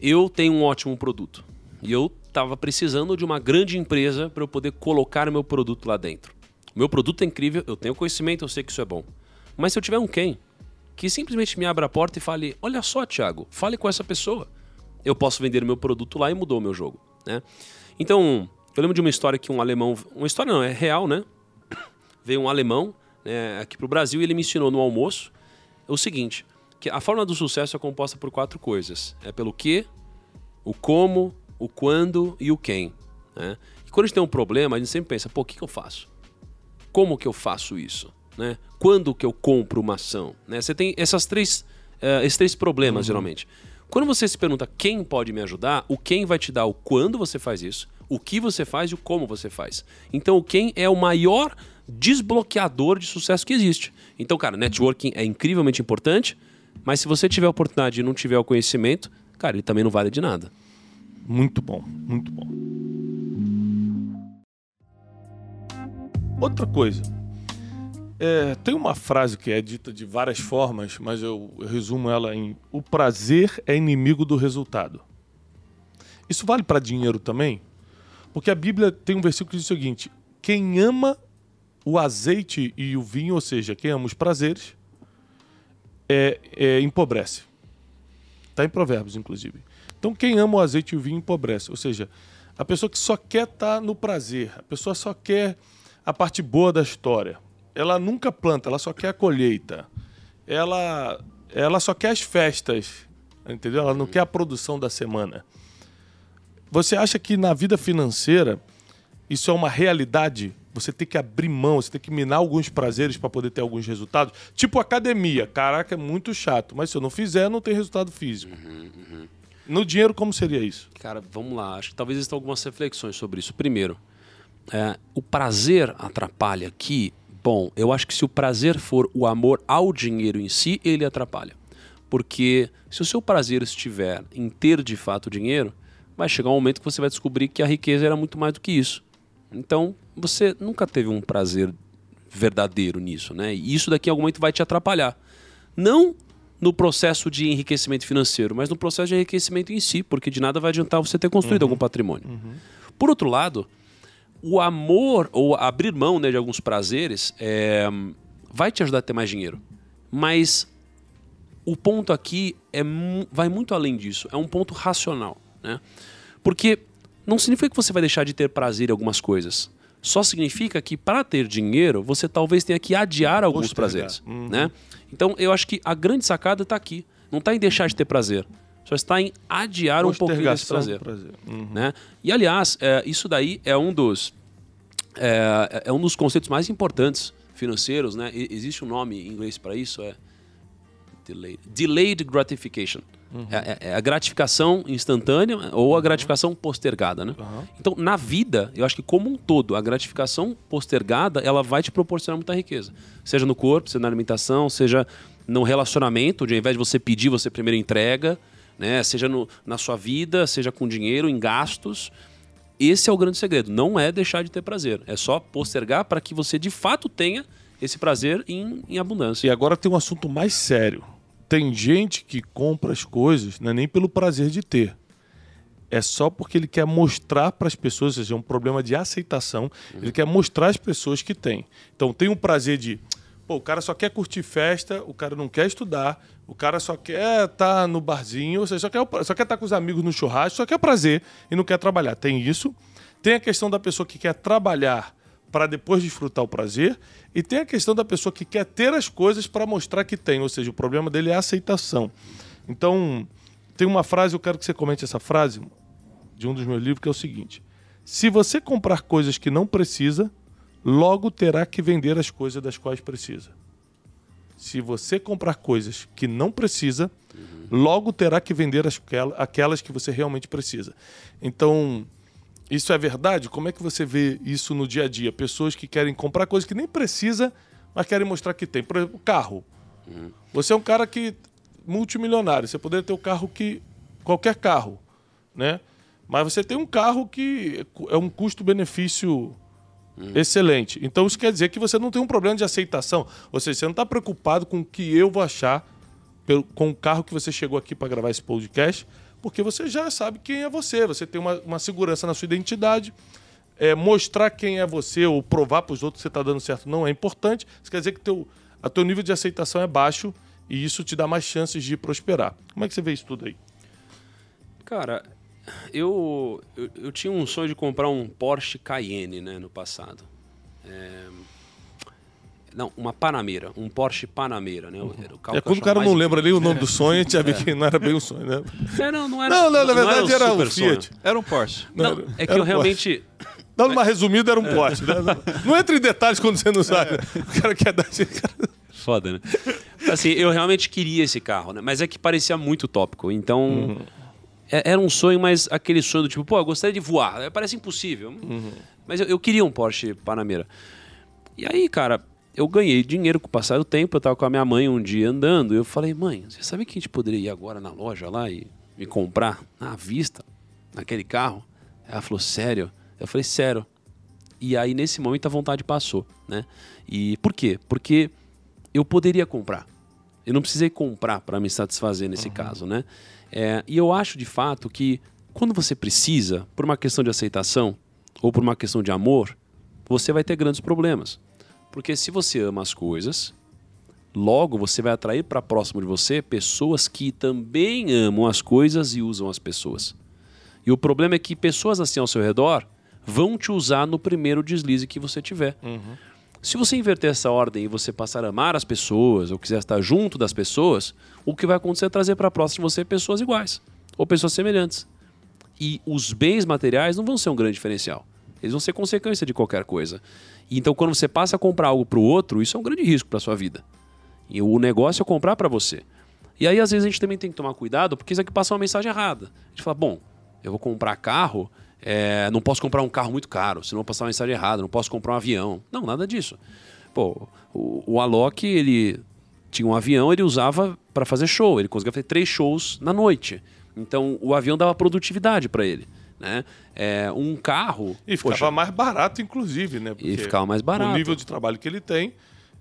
eu tenho um ótimo produto e eu estava precisando de uma grande empresa para eu poder colocar meu produto lá dentro. Meu produto é incrível, eu tenho conhecimento, eu sei que isso é bom. Mas se eu tiver um quem que simplesmente me abra a porta e fale: Olha só, Thiago, fale com essa pessoa. Eu posso vender meu produto lá e mudou o meu jogo. Né? Então, eu lembro de uma história que um alemão. Uma história não, é real, né? Veio um alemão né, aqui para o Brasil e ele me ensinou no almoço o seguinte: que a forma do sucesso é composta por quatro coisas. É pelo que, o como, o quando e o quem. Né? E quando a gente tem um problema, a gente sempre pensa, pô, o que, que eu faço? Como que eu faço isso? Né? Quando que eu compro uma ação? Né? Você tem essas três, uh, esses três problemas, geralmente. Quando você se pergunta quem pode me ajudar, o quem vai te dar o quando você faz isso, o que você faz e o como você faz. Então, o quem é o maior desbloqueador de sucesso que existe. Então, cara, networking é incrivelmente importante, mas se você tiver a oportunidade e não tiver o conhecimento, cara, ele também não vale de nada.
Muito bom, muito bom. Outra coisa. É, tem uma frase que é dita de várias formas, mas eu, eu resumo ela em: o prazer é inimigo do resultado. Isso vale para dinheiro também? Porque a Bíblia tem um versículo que diz o seguinte: quem ama o azeite e o vinho, ou seja, quem ama os prazeres, é, é, empobrece. Está em Provérbios, inclusive. Então, quem ama o azeite e o vinho empobrece. Ou seja, a pessoa que só quer estar tá no prazer, a pessoa só quer a parte boa da história. Ela nunca planta, ela só quer a colheita. Ela, ela só quer as festas, entendeu? Ela não quer a produção da semana. Você acha que na vida financeira isso é uma realidade? Você tem que abrir mão, você tem que minar alguns prazeres para poder ter alguns resultados. Tipo academia. Caraca, é muito chato. Mas se eu não fizer, não tem resultado físico.
Uhum, uhum.
No dinheiro, como seria isso?
Cara, vamos lá. Acho que talvez existam algumas reflexões sobre isso. Primeiro, é, o prazer atrapalha aqui. Bom, eu acho que se o prazer for o amor ao dinheiro em si, ele atrapalha. Porque se o seu prazer estiver em ter de fato dinheiro, vai chegar um momento que você vai descobrir que a riqueza era muito mais do que isso. Então, você nunca teve um prazer verdadeiro nisso, né? E isso daqui em algum momento vai te atrapalhar. Não no processo de enriquecimento financeiro, mas no processo de enriquecimento em si, porque de nada vai adiantar você ter construído uhum. algum patrimônio. Uhum. Por outro lado, o amor ou abrir mão né, de alguns prazeres é, vai te ajudar a ter mais dinheiro. Mas o ponto aqui é, vai muito além disso. É um ponto racional. Né? Porque não significa que você vai deixar de ter prazer em algumas coisas. Só significa que para ter dinheiro, você talvez tenha que adiar alguns Postergar. prazeres. Uhum. Né? Então eu acho que a grande sacada está aqui. Não está em deixar de ter prazer. Só está em adiar um pouquinho desse prazer. prazer. Uhum. Né? E aliás, é, isso daí é um dos é, é, um dos conceitos mais importantes financeiros, né? E, existe um nome em inglês para isso, é delayed, delayed gratification. Uhum. É, é, a gratificação instantânea ou a gratificação postergada, né? Uhum. Então, na vida, eu acho que como um todo, a gratificação postergada, ela vai te proporcionar muita riqueza. Seja no corpo, seja na alimentação, seja no relacionamento, onde ao invés de você pedir, você primeiro entrega, né? Seja no, na sua vida, seja com dinheiro, em gastos. Esse é o grande segredo. Não é deixar de ter prazer. É só postergar para que você de fato tenha esse prazer em, em abundância.
E agora tem um assunto mais sério tem gente que compra as coisas não é nem pelo prazer de ter. É só porque ele quer mostrar para as pessoas, ou seja, é um problema de aceitação. Uhum. Ele quer mostrar às pessoas que tem. Então tem um prazer de. Pô, o cara só quer curtir festa, o cara não quer estudar, o cara só quer estar tá no barzinho, ou seja, só quer, só quer estar tá com os amigos no churrasco, só quer prazer e não quer trabalhar. Tem isso. Tem a questão da pessoa que quer trabalhar para depois desfrutar o prazer. E tem a questão da pessoa que quer ter as coisas para mostrar que tem, ou seja, o problema dele é a aceitação. Então, tem uma frase, eu quero que você comente essa frase de um dos meus livros, que é o seguinte: Se você comprar coisas que não precisa, logo terá que vender as coisas das quais precisa. Se você comprar coisas que não precisa, logo terá que vender aquelas que você realmente precisa. Então, Isso é verdade? Como é que você vê isso no dia a dia? Pessoas que querem comprar coisas que nem precisa, mas querem mostrar que tem. Por exemplo, carro. Você é um cara que multimilionário, você poderia ter o carro que qualquer carro, né? Mas você tem um carro que é um custo-benefício excelente. Então isso quer dizer que você não tem um problema de aceitação. Ou seja, você não está preocupado com o que eu vou achar com o carro que você chegou aqui para gravar esse podcast, porque você já sabe quem é você. Você tem uma, uma segurança na sua identidade. É, mostrar quem é você ou provar para os outros que você está dando certo não é importante. Isso quer dizer que teu, a teu nível de aceitação é baixo e isso te dá mais chances de prosperar. Como é que você vê isso tudo aí?
Cara, eu, eu, eu tinha um sonho de comprar um Porsche Cayenne, né, no passado. É, Não, uma Panamera, um Porsche Panamera, né? Era o carro
É quando o cara não lembra nem o nome do sonho, a gente já vê que não era bem um sonho, né?
É, não, não era.
Não, não, na
era
verdade era o
super sonho.
Fiat.
Era um Porsche.
Não,
Não,
é que
era
eu
um
realmente.
Dando uma resumida, era um Porsche. Né? Não entra em detalhes quando você não sabe. né? O cara quer dar...
Foda, né? Assim, eu realmente queria esse carro, né? Mas é que parecia muito tópico. Então. é- Era um sonho, mas aquele sonho do tipo, pô, eu gostaria de voar. É, Parece impossível. Mas eu, eu queria um Porsche Panamera. E aí, cara, eu ganhei dinheiro com o passar do tempo. Eu tava com a minha mãe um dia andando. E eu falei, mãe, você sabe que a gente poderia ir agora na loja lá e, e comprar à vista naquele carro? Ela falou, sério? Eu falei, sério. E aí, nesse momento, a vontade passou, né? E por quê? Porque eu poderia comprar. Eu não precisei comprar para me satisfazer nesse caso, né? É, e eu acho, de fato, que quando você precisa, por uma questão de aceitação ou por uma questão de amor, você vai ter grandes problemas. Porque se você ama as coisas, logo você vai atrair para próximo de você pessoas que também amam as coisas e usam as pessoas. E o problema é que pessoas assim ao seu redor vão te usar no primeiro deslize que você tiver. Se você inverter essa ordem e você passar a amar as pessoas ou quiser estar junto das pessoas, o que vai acontecer é trazer para próximo de você pessoas iguais ou pessoas semelhantes. E os bens materiais não vão ser um grande diferencial. Eles vão ser consequência de qualquer coisa. E então, quando você passa a comprar algo para o outro, isso é um grande risco para sua vida. E o negócio é comprar para você. E aí, às vezes, a gente também tem que tomar cuidado, porque isso aqui passa uma mensagem errada. A gente fala, bom, eu vou comprar carro, é, não posso comprar um carro muito caro, senão vou passar uma mensagem errada, não posso comprar um avião. Não, nada disso. Pô, o, o Alok, ele tinha um avião, ele usava para fazer show, ele conseguia fazer três shows na noite. Então, o avião dava produtividade para ele. Né? É, um carro.
E ficava
poxa,
mais barato, inclusive, né? Porque
ficava mais barato.
O nível de trabalho que ele tem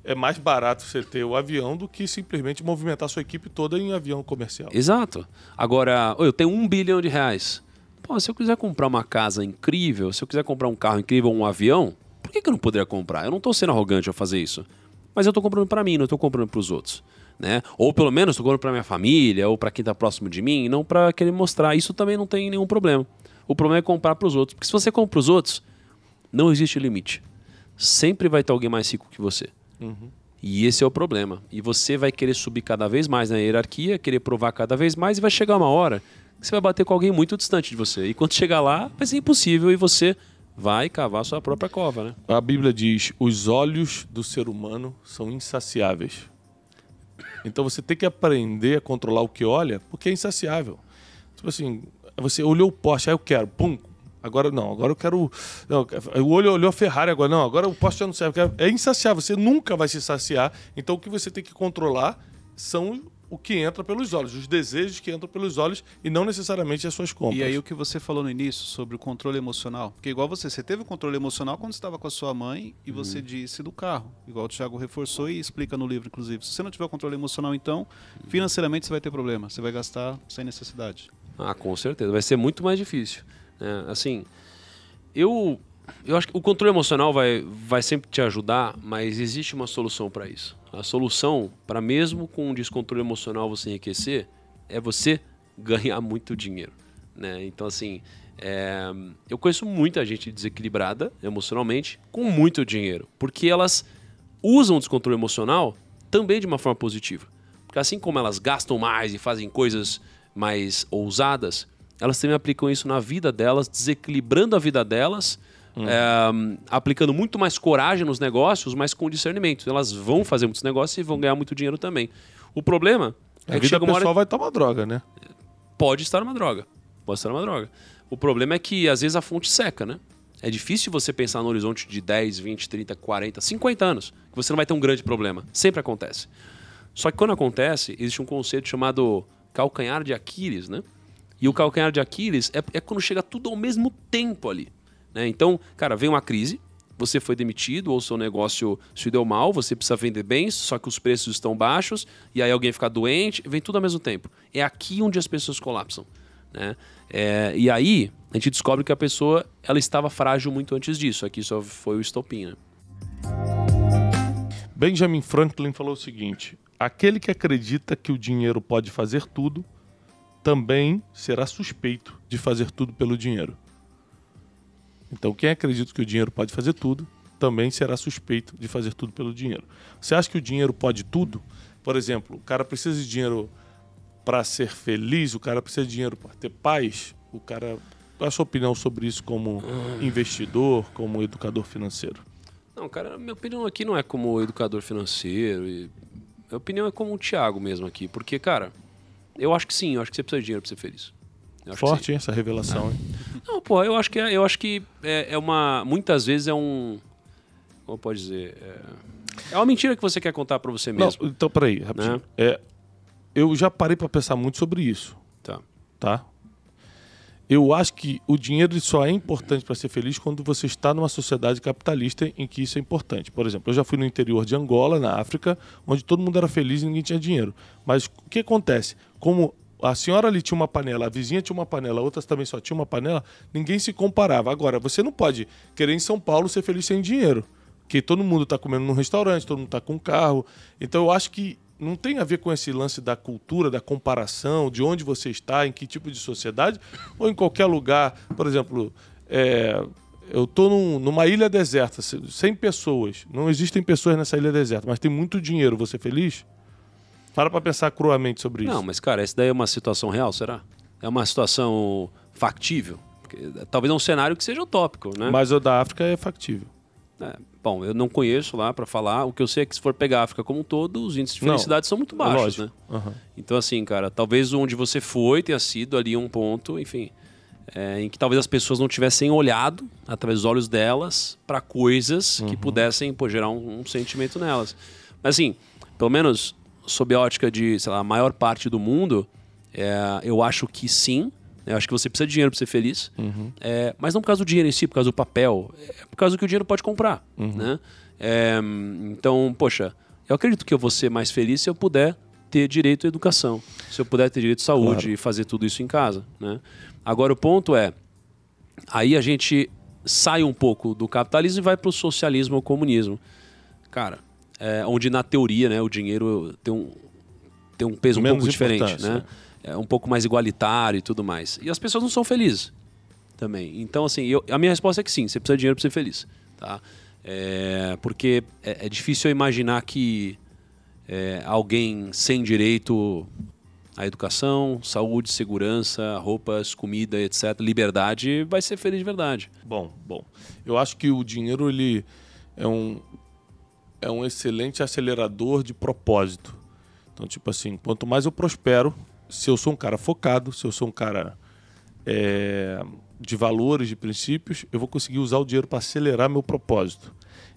é mais barato você ter o avião do que simplesmente movimentar sua equipe toda em avião comercial.
Exato. Agora, eu tenho um bilhão de reais. Pô, se eu quiser comprar uma casa incrível, se eu quiser comprar um carro incrível, um avião, por que, que eu não poderia comprar? Eu não estou sendo arrogante ao fazer isso. Mas eu estou comprando para mim, não estou comprando para os outros. Né? Ou pelo menos estou comprando para minha família, ou para quem está próximo de mim, não para querer mostrar. Isso também não tem nenhum problema. O problema é comprar para os outros. Porque se você compra para os outros, não existe limite. Sempre vai ter alguém mais rico que você. E esse é o problema. E você vai querer subir cada vez mais na hierarquia, querer provar cada vez mais, e vai chegar uma hora que você vai bater com alguém muito distante de você. E quando chegar lá, vai ser impossível e você vai cavar sua própria cova, né?
A Bíblia diz: os olhos do ser humano são insaciáveis. Então você tem que aprender a controlar o que olha, porque é insaciável. Tipo assim, você olhou o Porsche, aí eu quero, pum. Agora não, agora eu quero. Não, o olho olhou a Ferrari, agora não, agora o Porsche já não serve. É insaciável, você nunca vai se saciar. Então o que você tem que controlar são o que entra pelos olhos, os desejos que entram pelos olhos e não necessariamente as suas compras.
E aí o que você falou no início sobre o controle emocional. Porque igual você, você teve o controle emocional quando estava com a sua mãe e você disse do carro. Igual o Thiago reforçou e explica no livro, inclusive. Se você não tiver o controle emocional, então, financeiramente você vai ter problema. Você vai gastar sem necessidade.
Ah, com certeza. Vai ser muito mais difícil. né? assim, eu, eu acho que o controle emocional vai, vai sempre te ajudar, mas existe uma solução para isso. A solução para mesmo com um descontrole emocional você enriquecer é você ganhar muito dinheiro. Né? Então, assim, é, eu conheço muita gente desequilibrada emocionalmente com muito dinheiro, porque elas usam o descontrole emocional também de uma forma positiva. Porque assim como elas gastam mais e fazem coisas mais ousadas, elas também aplicam isso na vida delas, desequilibrando a vida delas, é, aplicando muito mais coragem nos negócios, mas com discernimento. Elas vão fazer muitos negócios e vão ganhar muito dinheiro também. O problema
a
é que chega uma hora
pessoal vai tomar droga, né?
pode estar uma droga. Pode estar uma droga. O problema é que às vezes a fonte seca, né? É difícil você pensar no horizonte de 10, 20, 30, 40, 50 anos, que você não vai ter um grande problema. Sempre acontece. Só que quando acontece, existe um conceito chamado calcanhar de Aquiles, né? E o calcanhar de Aquiles é, é quando chega tudo ao mesmo tempo ali. Né? Então, cara, vem uma crise, você foi demitido ou seu negócio se deu mal, você precisa vender bens, só que os preços estão baixos, e aí alguém fica doente, vem tudo ao mesmo tempo. É aqui onde as pessoas colapsam. Né? É, e aí a gente descobre que a pessoa ela estava frágil muito antes disso. Aqui só foi o estopim. Né?
Benjamin Franklin falou o seguinte: aquele que acredita que o dinheiro pode fazer tudo, também será suspeito de fazer tudo pelo dinheiro. Então, quem acredita que o dinheiro pode fazer tudo, também será suspeito de fazer tudo pelo dinheiro. Você acha que o dinheiro pode tudo? Por exemplo, o cara precisa de dinheiro para ser feliz, o cara precisa de dinheiro para ter paz, o cara. Qual é a sua opinião sobre isso como investidor, como educador financeiro?
Não, cara, minha opinião aqui não é como educador financeiro. E... Minha opinião é como o Thiago mesmo aqui. Porque, cara, eu acho que sim, eu acho que você precisa de dinheiro para ser feliz.
Forte, hein, essa revelação, hein?
Não, pô, eu acho que, é, eu acho que é, é uma. Muitas vezes é um. Como pode dizer? É, é uma mentira que você quer contar para você mesmo.
Não, então, peraí, rapidinho. Né? É, eu já parei para pensar muito sobre isso.
Tá.
Tá? Eu acho que o dinheiro só é importante para ser feliz quando você está numa sociedade capitalista em que isso é importante. Por exemplo, eu já fui no interior de Angola, na África, onde todo mundo era feliz e ninguém tinha dinheiro. Mas o que acontece? Como a senhora ali tinha uma panela, a vizinha tinha uma panela, outras também só tinha uma panela, ninguém se comparava. Agora, você não pode querer em São Paulo ser feliz sem dinheiro. Porque todo mundo está comendo num restaurante, todo mundo está com um carro. Então eu acho que não tem a ver com esse lance da cultura, da comparação, de onde você está, em que tipo de sociedade, ou em qualquer lugar. Por exemplo, é, eu estou num, numa ilha deserta, 100 pessoas. Não existem pessoas nessa ilha deserta, mas tem muito dinheiro. Você feliz? Para para pensar cruamente sobre isso.
Não, mas cara, essa daí é uma situação real, será? É uma situação factível? Porque, talvez é um cenário que seja utópico, né?
Mas o da África é factível.
É, bom, eu não conheço lá para falar. O que eu sei é que se for pegar a África como um todo, os índices de felicidade não, são muito baixos, né? Uhum. Então, assim, cara, talvez onde você foi tenha sido ali um ponto, enfim, é, em que talvez as pessoas não tivessem olhado através dos olhos delas para coisas uhum. que pudessem pô, gerar um, um, sentimento nelas. Mas, assim, pelo menos sob a ótica de, sei lá, a maior parte do mundo, é, eu acho que sim, eu acho que você precisa de dinheiro para ser feliz. Uhum. É, mas não por causa do dinheiro em si, por causa do papel. É por causa do que o dinheiro pode comprar. Uhum. Né? É, então, poxa, eu acredito que eu vou ser mais feliz se eu puder ter direito à educação. Se eu puder ter direito à saúde claro. e fazer tudo isso em casa. Né? Agora, o ponto é... Aí a gente sai um pouco do capitalismo e vai para o socialismo ou comunismo. Cara, é, onde na teoria né, o dinheiro tem um, tem um peso Menos um pouco diferente. Né? É um pouco mais igualitário e tudo mais. E as pessoas não são felizes também. Então, assim, eu, a minha resposta é que sim, você precisa de dinheiro para ser feliz. Tá? É, porque é, é, difícil eu imaginar que é, alguém sem direito à educação, saúde, segurança, roupas, comida, etc., liberdade, vai ser feliz de verdade.
Bom, bom. Eu acho que o dinheiro ele é um, é um excelente acelerador de propósito. Então, tipo assim, quanto mais eu prospero, se eu sou um cara focado, se eu sou um cara é, de valores, de princípios, eu vou conseguir usar o dinheiro para acelerar meu propósito.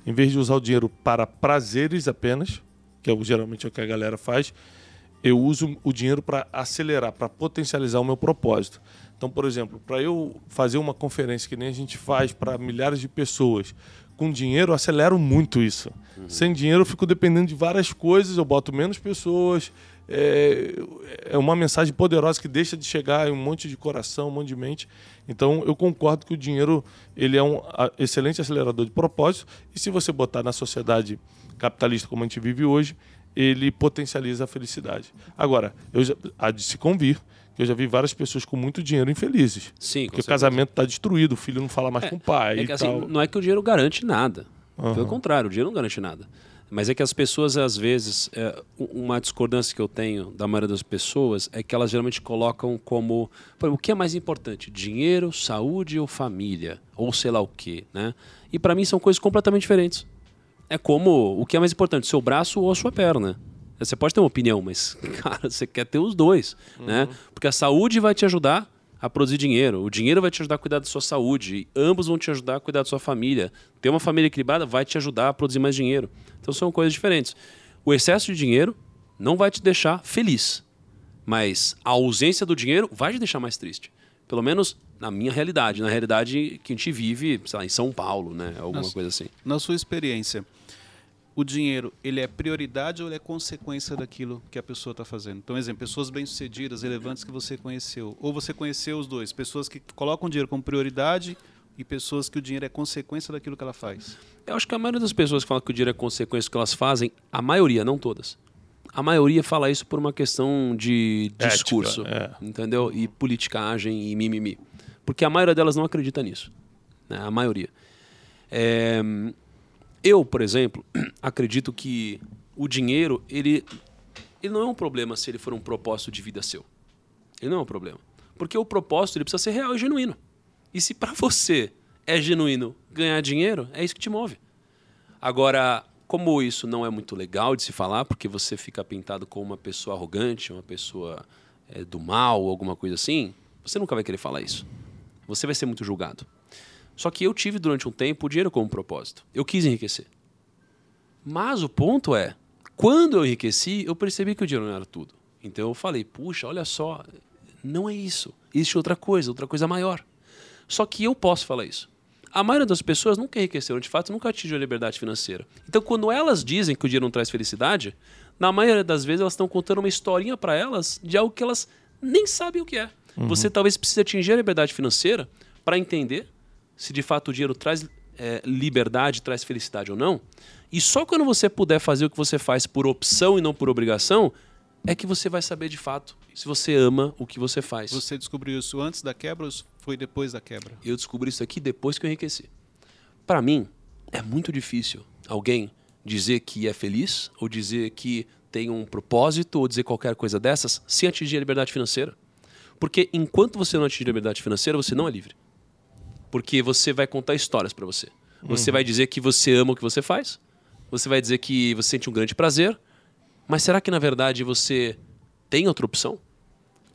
Em vez de usar o dinheiro para prazeres apenas, que é geralmente é o que a galera faz, eu uso o dinheiro para acelerar, para potencializar o meu propósito. Então, por exemplo, para eu fazer uma conferência que nem a gente faz para milhares de pessoas, com dinheiro eu acelero muito isso. Uhum. Sem dinheiro eu fico dependendo de várias coisas, eu boto menos pessoas, é, é uma mensagem poderosa que deixa de chegar em um monte de coração, um monte de mente. Então, eu concordo que o dinheiro ele é um excelente acelerador de propósito e se você botar na sociedade capitalista como a gente vive hoje, ele potencializa a felicidade. Agora, eu já, há de se convir que eu já vi várias pessoas com muito dinheiro infelizes.
Sim,
porque o casamento está destruído, o filho não fala mais
é,
com o pai.
É que, assim, não é que o dinheiro garante nada. Uhum. Pelo contrário, o dinheiro não garante nada. Mas é que as pessoas, às vezes, é, uma discordância que eu tenho da maioria das pessoas é que elas geralmente colocam como o que é mais importante, dinheiro, saúde ou família, ou sei lá o quê, né? E para mim são coisas completamente diferentes. É como o que é mais importante, seu braço ou a sua perna. Você pode ter uma opinião, mas, cara, você quer ter os dois, né? uhum. né? Porque a saúde vai te ajudar a produzir dinheiro. O dinheiro vai te ajudar a cuidar da sua saúde. ambos vão te ajudar a cuidar da sua família. Ter uma família equilibrada vai te ajudar a produzir mais dinheiro. Então são coisas diferentes. O excesso de dinheiro não vai te deixar feliz. Mas a ausência do dinheiro vai te deixar mais triste. Pelo menos na minha realidade, na realidade que a gente vive, sei lá, em São Paulo, né? Alguma coisa assim.
Na sua experiência, o dinheiro ele é prioridade ou ele é consequência daquilo que a pessoa está fazendo? Então, exemplo, pessoas bem-sucedidas, relevantes que você conheceu, ou você conheceu os dois, pessoas que colocam o dinheiro como prioridade e pessoas que o dinheiro é consequência daquilo que ela faz.
Eu acho que a maioria das pessoas que falam que o dinheiro é consequência do que elas fazem, a maioria, não todas, a maioria fala isso por uma questão de discurso, Ética, é. entendeu? E politicagem e mimimi. Porque a maioria delas não acredita nisso. Né? A maioria. É, eu, por exemplo, acredito que o dinheiro, ele, ele não é um problema se ele for um propósito de vida seu. Ele não é um problema. Porque o propósito ele precisa ser real e genuíno. E se para você é genuíno ganhar dinheiro, é isso que te move. Agora, como isso não é muito legal de se falar, porque você fica pintado como uma pessoa arrogante, uma pessoa é, do mal, alguma coisa assim, você nunca vai querer falar isso. Você vai ser muito julgado. Só que eu tive durante um tempo o dinheiro como propósito. Eu quis enriquecer. Mas o ponto é, quando eu enriqueci, eu percebi que o dinheiro não era tudo. Então eu falei, puxa, olha só, não é isso. Existe outra coisa, outra coisa maior. Só que eu posso falar isso. A maioria das pessoas nunca enriqueceram, de fato, nunca atingiu a liberdade financeira. Então, quando elas dizem que o dinheiro não traz felicidade, na maioria das vezes elas estão contando uma historinha para elas de algo que elas nem sabem o que é. Uhum. Você talvez precise atingir a liberdade financeira para entender se de fato o dinheiro traz é, liberdade, traz felicidade ou não. E só quando você puder fazer o que você faz por opção e não por obrigação, é que você vai saber de fato se você ama o que você faz.
Você descobriu isso antes da quebra ou foi depois da quebra?
Eu descobri isso aqui depois que eu enriqueci. Para mim, é muito difícil alguém dizer que é feliz ou dizer que tem um propósito ou dizer qualquer coisa dessas sem atingir a liberdade financeira. Porque enquanto você não atingir a liberdade financeira, você não é livre porque você vai contar histórias para você. Você uhum. vai dizer que você ama o que você faz, você vai dizer que você sente um grande prazer, mas será que na verdade você tem outra opção?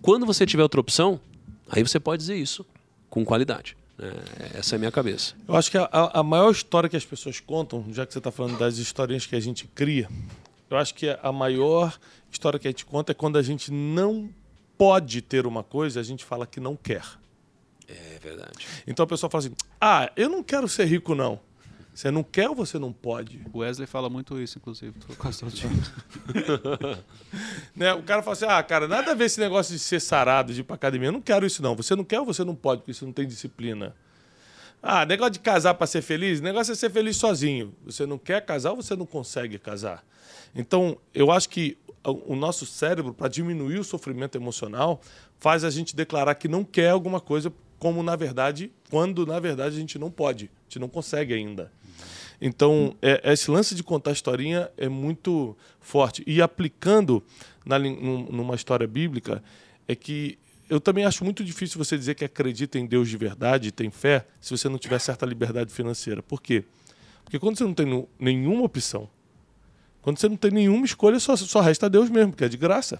Quando você tiver outra opção, aí você pode dizer isso com qualidade. É, essa é a minha cabeça.
Eu acho que a, a maior história que as pessoas contam, já que você está falando das historinhas que a gente cria, eu acho que a maior história que a gente conta é quando a gente não pode ter uma coisa, a gente fala que não quer.
É verdade.
Então a pessoa fala assim: ah, eu não quero ser rico, não. Você não quer ou você não pode?
O Wesley fala muito isso, inclusive.
né? O cara fala assim: ah, cara, nada a ver esse negócio de ser sarado, de ir pra academia. Eu não quero isso, não. Você não quer ou você não pode, porque isso não tem disciplina. Ah, negócio de casar para ser feliz, negócio é ser feliz sozinho. Você não quer casar ou você não consegue casar. Então, eu acho que o nosso cérebro, para diminuir o sofrimento emocional, faz a gente declarar que não quer alguma coisa, como na verdade, quando na verdade a gente não pode, a gente não consegue ainda. Então, é, esse lance de contar historinha é muito forte. E aplicando na, numa história bíblica, é que eu também acho muito difícil você dizer que acredita em Deus de verdade, tem fé, se você não tiver certa liberdade financeira. Por quê? Porque quando você não tem nenhuma opção, quando você não tem nenhuma escolha, só, só resta Deus mesmo, que é de graça.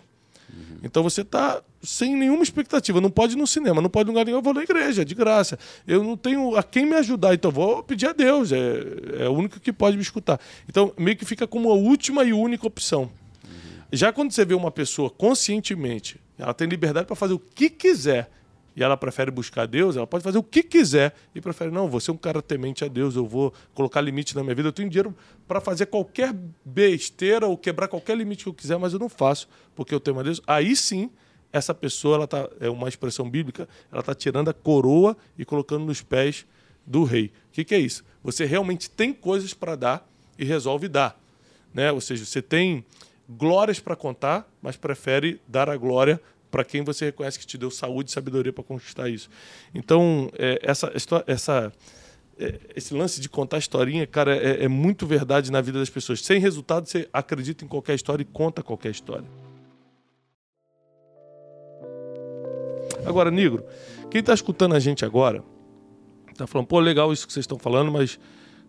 Uhum. Então você está sem nenhuma expectativa. Não pode ir no cinema, não pode ir em lugar nenhum. Eu vou na igreja, é de graça. Eu não tenho a quem me ajudar, então vou pedir a Deus. É, é o único que pode me escutar. Então meio que fica como a última e única opção. Uhum. Já quando você vê uma pessoa conscientemente, ela tem liberdade para fazer o que quiser e ela prefere buscar Deus, ela pode fazer o que quiser e prefere, não, vou ser um cara temente a Deus, eu vou colocar limite na minha vida, eu tenho dinheiro para fazer qualquer besteira ou quebrar qualquer limite que eu quiser, mas eu não faço porque eu temo a Deus. Aí sim, essa pessoa, ela tá, é uma expressão bíblica, ela está tirando a coroa e colocando nos pés do rei. O que, que é isso? Você realmente tem coisas para dar e resolve dar. Né? Ou seja, você tem glórias para contar, mas prefere dar a glória para quem você reconhece que te deu saúde e sabedoria para conquistar isso. Então, é, essa, essa, é, esse lance de contar historinha, cara, é, é, muito verdade na vida das pessoas. Sem resultado, você acredita em qualquer história e conta qualquer história. Agora, Negro, quem está escutando a gente agora, está falando, pô, legal isso que vocês estão falando, mas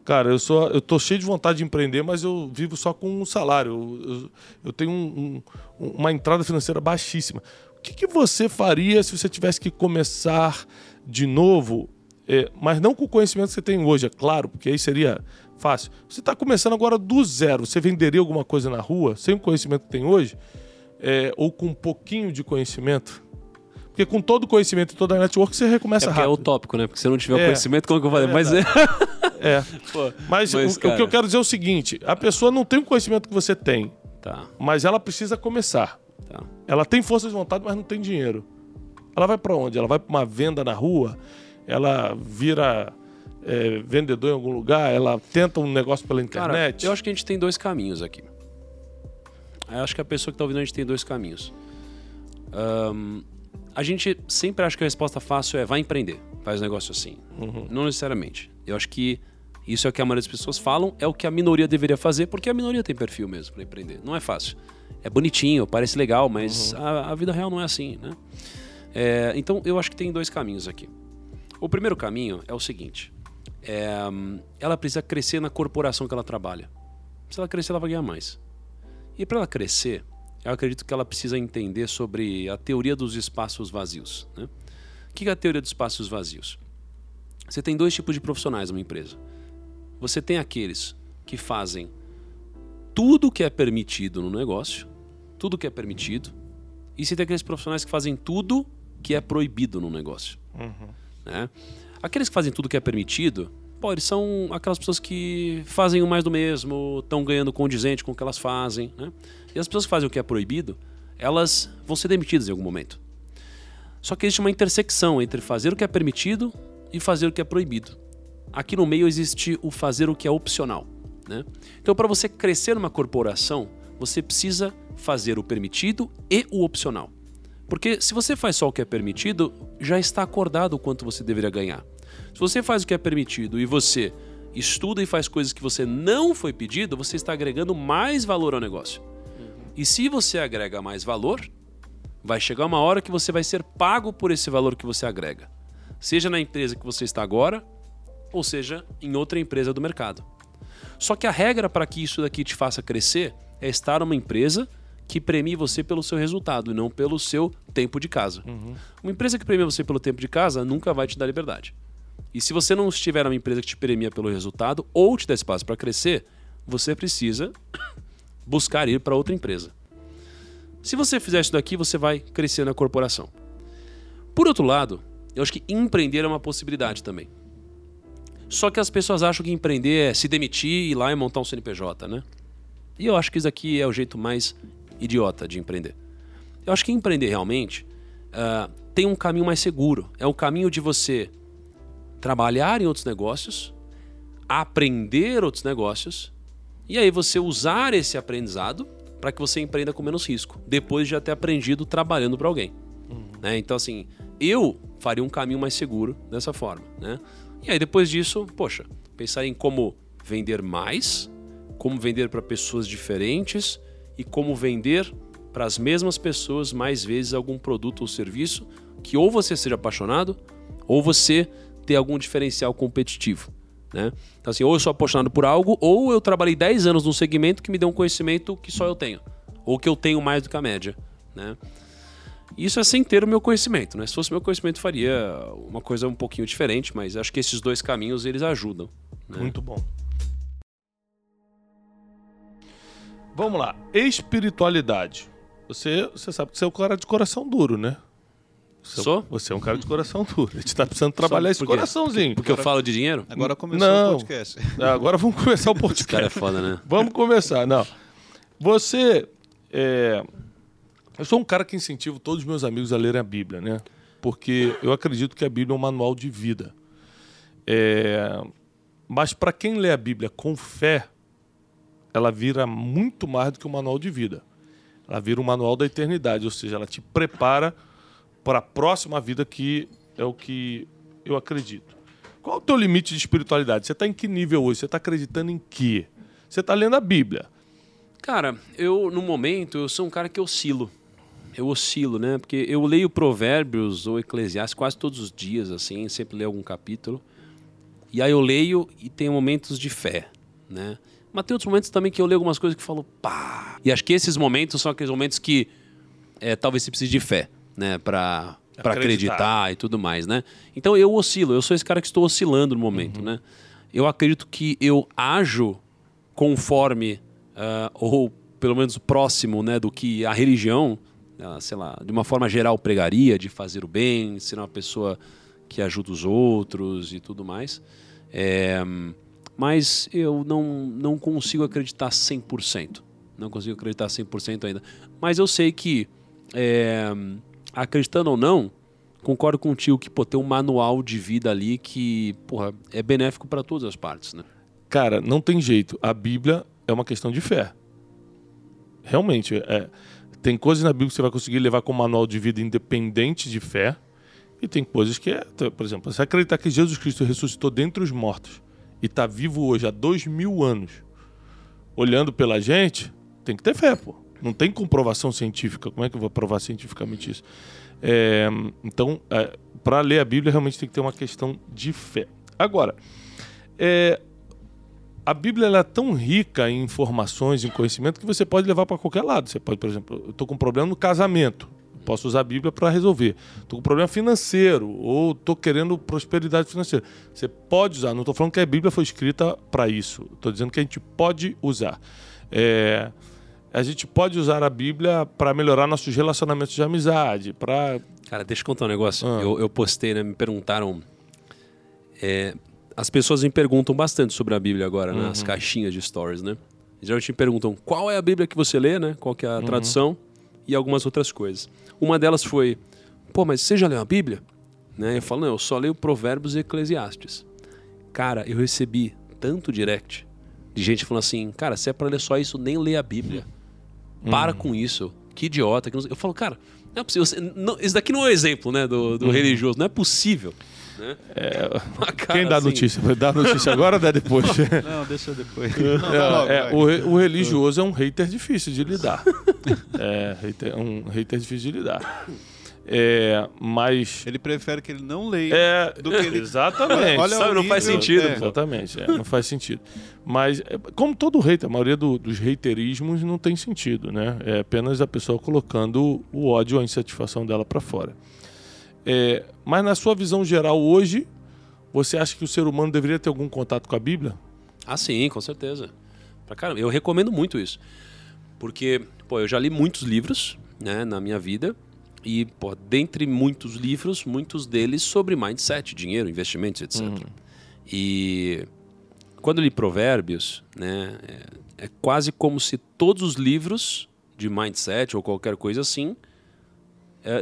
Cara, eu sou, eu tô cheio de vontade de empreender, mas eu vivo só com um salário. Eu, eu, eu tenho um, um, uma entrada financeira baixíssima que, que você faria se você tivesse que começar de novo, é, mas não com o conhecimento que você tem hoje, é claro, porque aí seria fácil. Você está começando agora do zero, você venderia alguma coisa na rua, sem o conhecimento que tem hoje, é, ou com um pouquinho de conhecimento? Porque com todo o conhecimento e toda a network, você recomeça
é
rápido.
É utópico, né? Porque se não tiver
É.
conhecimento, como que eu falei?
É
Mas é.
É.
Pô,
Mas,
Mas,
o, o
cara-
que eu quero dizer é o seguinte: a pessoa não tem o conhecimento que você tem,
Tá,
mas ela precisa começar.
Tá.
Ela tem força de vontade, mas não tem dinheiro. Ela vai para onde? Ela vai para uma venda na rua? Ela vira é, vendedor em algum lugar? Ela tenta um negócio pela
Cara,
internet?
eu acho que a gente tem dois caminhos aqui. Eu acho que a pessoa que tá ouvindo a gente tem dois caminhos. Ahn, a gente sempre acha que a resposta fácil é vai empreender, faz um negócio assim. Não necessariamente. Eu acho que isso é o que a maioria das pessoas falam, é o que a minoria deveria fazer, porque a minoria tem perfil mesmo para empreender. Não é fácil. É bonitinho, parece legal, mas a, a vida real não é assim, né? É, então eu acho que tem dois caminhos aqui. O primeiro caminho é o seguinte: é, ela precisa crescer na corporação que ela trabalha. Se ela crescer, ela vai ganhar mais. E para ela crescer, eu acredito que ela precisa entender sobre a teoria dos espaços vazios. Né? O que é a teoria dos espaços vazios? Você tem dois tipos de profissionais numa empresa. Você tem aqueles que fazem tudo que é permitido no negócio, tudo que é permitido, e você tem aqueles profissionais que fazem tudo que é proibido no negócio. Né? Aqueles que fazem tudo que é permitido, pô, eles são aquelas pessoas que fazem o mais do mesmo, estão ganhando condizente com o que elas fazem. Né? E as pessoas que fazem o que é proibido, elas vão ser demitidas em algum momento. Só que existe uma intersecção entre fazer o que é permitido e fazer o que é proibido. Aqui no meio existe o fazer o que é opcional. Né? Então, para você crescer numa corporação, você precisa fazer o permitido e o opcional. Porque se você faz só o que é permitido, já está acordado o quanto você deveria ganhar. Se você faz o que é permitido e você estuda e faz coisas que você não foi pedido, você está agregando mais valor ao negócio. E se você agrega mais valor, vai chegar uma hora que você vai ser pago por esse valor que você agrega. Seja na empresa que você está agora, ou seja em outra empresa do mercado. Só que a regra para que isso daqui te faça crescer é estar numa empresa que premie você pelo seu resultado e não pelo seu tempo de casa. Uma empresa que premia você pelo tempo de casa nunca vai te dar liberdade. E se você não estiver numa empresa que te premia pelo resultado ou te dá espaço para crescer, você precisa buscar ir para outra empresa. Se você fizer isso daqui, você vai crescer na corporação. Por outro lado, eu acho que empreender é uma possibilidade também. Só que as pessoas acham que empreender é se demitir, ir lá e montar um CNPJ, né? E eu acho que isso aqui é o jeito mais idiota de empreender. Eu acho que empreender realmente ah, tem um caminho mais seguro. É o caminho de você trabalhar em outros negócios, aprender outros negócios, e aí você usar esse aprendizado para que você empreenda com menos risco, depois de já ter aprendido trabalhando para alguém. Né? Então, assim, eu faria um caminho mais seguro dessa forma. Né? E aí, depois disso, poxa, pensar em como vender mais, como vender para pessoas diferentes e como vender para as mesmas pessoas mais vezes algum produto ou serviço que ou você seja apaixonado ou você ter algum diferencial competitivo. Né? Então, assim, ou eu sou apaixonado por algo, ou eu trabalhei 10 anos num segmento que me deu um conhecimento que só eu tenho, ou que eu tenho mais do que a média. Né? Isso é sem ter o meu conhecimento. Né? Se fosse meu conhecimento, faria uma coisa um pouquinho diferente, mas acho que esses dois caminhos eles ajudam. né?
Muito bom. Vamos lá. Espiritualidade. Você, você sabe que você é um cara de coração duro, né? Você,
Sou?
Você é um cara de coração duro. A gente tá precisando trabalhar esse coraçãozinho.
Porque eu falo de dinheiro?
Agora começou
Não.
o podcast.
Agora vamos começar o
Esse cara é
podcast.
foda, né?
Vamos começar. Não. Você. é, Eu sou um cara que incentivo todos os meus amigos a lerem a Bíblia, né? Porque eu acredito que a Bíblia é um manual de vida. É, Mas para quem lê a Bíblia com fé, ela vira muito mais do que um manual de vida. Ela vira um manual da eternidade, ou seja, ela te prepara para a próxima vida que é o que eu acredito. Qual é o teu limite de espiritualidade? Você está em que nível hoje? Você está acreditando em quê? Você está lendo a Bíblia.
Cara, eu, no momento, eu sou um cara que oscilo. Eu oscilo, né? Porque eu leio Provérbios ou Eclesiastes quase todos os dias, assim, sempre leio algum capítulo. E aí eu leio e tem momentos de fé, né? Mas tem outros momentos também que eu leio algumas coisas que falo, pá. E acho que esses momentos são aqueles momentos que é, talvez você precise de fé. né, para
Acreditar.
para acreditar e tudo mais, né? Então eu oscilo, eu sou esse cara que estou oscilando no momento, né? Eu acredito que eu ajo conforme ah, ou pelo menos próximo, né, do que a religião, sei lá, de uma forma geral pregaria de fazer o bem, ser uma pessoa que ajuda os outros e tudo mais. É, mas eu não, não consigo acreditar 100%. Não consigo acreditar 100% ainda. Mas eu sei que, é, acreditando ou não, concordo contigo que pô, tem um manual de vida ali que porra, é benéfico para todas as partes. Né?
Cara, não tem jeito. A Bíblia é uma questão de fé. Realmente, é, tem coisas na Bíblia que você vai conseguir levar como manual de vida independente de fé. E tem coisas que é, por exemplo, você acreditar que Jesus Cristo ressuscitou dentre os mortos e está vivo hoje há dois mil anos, olhando pela gente, tem que ter fé, pô. Não tem comprovação científica. Como é que eu vou provar cientificamente isso? É, então, é, para ler a Bíblia, realmente tem que ter uma questão de fé. Agora, é, a Bíblia é tão rica em informações, em conhecimento, que você pode levar para qualquer lado. Você pode, por exemplo, eu estou com um problema no casamento. Posso usar a Bíblia para resolver. Estou com um problema financeiro ou estou querendo prosperidade financeira. Você pode usar. Não estou falando que a Bíblia foi escrita para isso. Estou dizendo que a gente pode usar. É, a gente pode usar a Bíblia para melhorar nossos relacionamentos de amizade, para
Cara, deixa eu contar um negócio.
Ah.
Eu, eu postei, né? Me perguntaram. é, as pessoas me perguntam bastante sobre a Bíblia agora,
Uhum.
nas caixinhas de stories, né? Geralmente me perguntam qual é a Bíblia que você lê, né? Qual é
Uhum.
a tradução e algumas outras coisas. Uma delas foi, pô, mas você já leu a Bíblia? Né? Eu falo, não, eu só leio Provérbios e Eclesiastes. Cara, eu recebi tanto direct de gente falando assim, cara, se é pra ler só isso, nem lê a Bíblia. Para
Uhum.
com isso. Que idiota. que não sei." Eu falo, cara, não é possível. Não- esse daqui não é o exemplo, né, do,
Uhum.
do religioso. Não é possível. Né? Cara,
quem dá
assim,
notícia? Vai dar notícia agora ou dá depois?
Não, deixa depois. Não,
É,
logo,
é,
vai.
o, o religioso é um hater difícil de lidar. é hater- um hater difícil de lidar. É, mas.
Ele prefere que ele não leia
É,
do que ele...
exatamente.
Olha
Sabe, não faz sentido,
é.
Exatamente, é, não faz sentido. Mas, é, como todo hater, a maioria do- dos haterismos não tem sentido, né? É apenas a pessoa colocando o ódio ou a insatisfação dela para fora. É, mas, na sua visão geral, hoje, você acha que o ser humano deveria ter algum contato com a Bíblia?
Ah, sim, com certeza. Pra caramba, eu recomendo muito isso. Porque, pô, eu já li muitos livros, né, na minha vida. E, pô, dentre muitos livros, muitos deles sobre mindset, dinheiro, investimentos, etc. E quando eu li Provérbios, né, é, é quase como se todos os livros de mindset ou qualquer coisa assim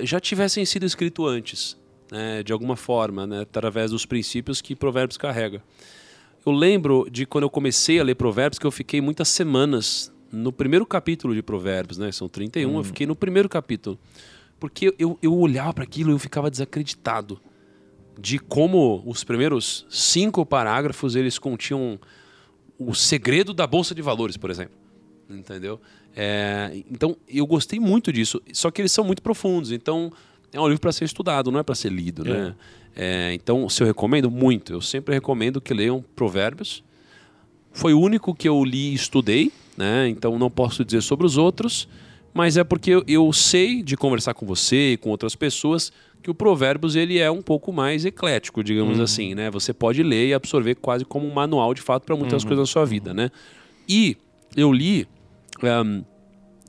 já tivessem sido escritos antes, né, de alguma forma, né, através dos princípios que Provérbios carrega. Eu lembro de quando eu comecei a ler Provérbios que eu fiquei muitas semanas no primeiro capítulo de Provérbios, né? São 31, eu fiquei no primeiro capítulo. Porque eu, eu olhava para aquilo e eu ficava desacreditado de como os primeiros cinco parágrafos eles continham o segredo da bolsa de valores, por exemplo. Entendeu? É, então eu gostei muito disso. Só que eles são muito profundos. Então é um livro para ser estudado, não é para ser lido, né? É, então, se eu recomendo muito, eu sempre recomendo que leiam Provérbios. Foi o único que eu li e estudei, né? Então não posso dizer sobre os outros, mas é porque eu, eu sei de conversar com você e com outras pessoas que o Provérbios ele é um pouco mais eclético, digamos assim, né? Você pode ler e absorver quase como um manual de fato para muitas coisas da sua vida, né? E eu li ehm,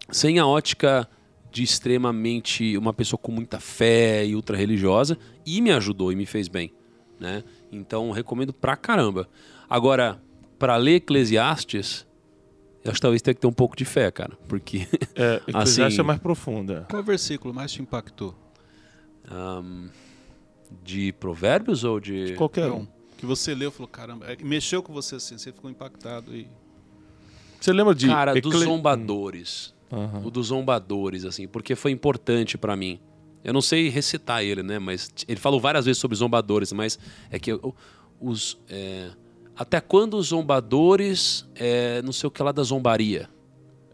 sem a ótica de extremamente uma pessoa com muita fé e ultra religiosa e me ajudou e me fez bem, né? Então recomendo pra caramba. Agora, para ler Eclesiastes, eu acho que talvez tenha que ter um pouco de fé, cara, porque
É, Eclesiastes
Assim-
é mais profunda.
Qual versículo mais te impactou?
ahm, de provérbios ou de
Qualquer
Não.
um.
Que você leu e falou, caramba, é, mexeu com você assim, você ficou impactado e...
Você lembra de.
cara dos
Ecle-
zombadores?
Aham.
O dos zombadores, assim, porque foi importante pra mim. Eu não sei recitar ele, né? Mas ele falou várias vezes sobre zombadores, mas é que os. é, até quando os zombadores. é, não sei o que lá da zombaria.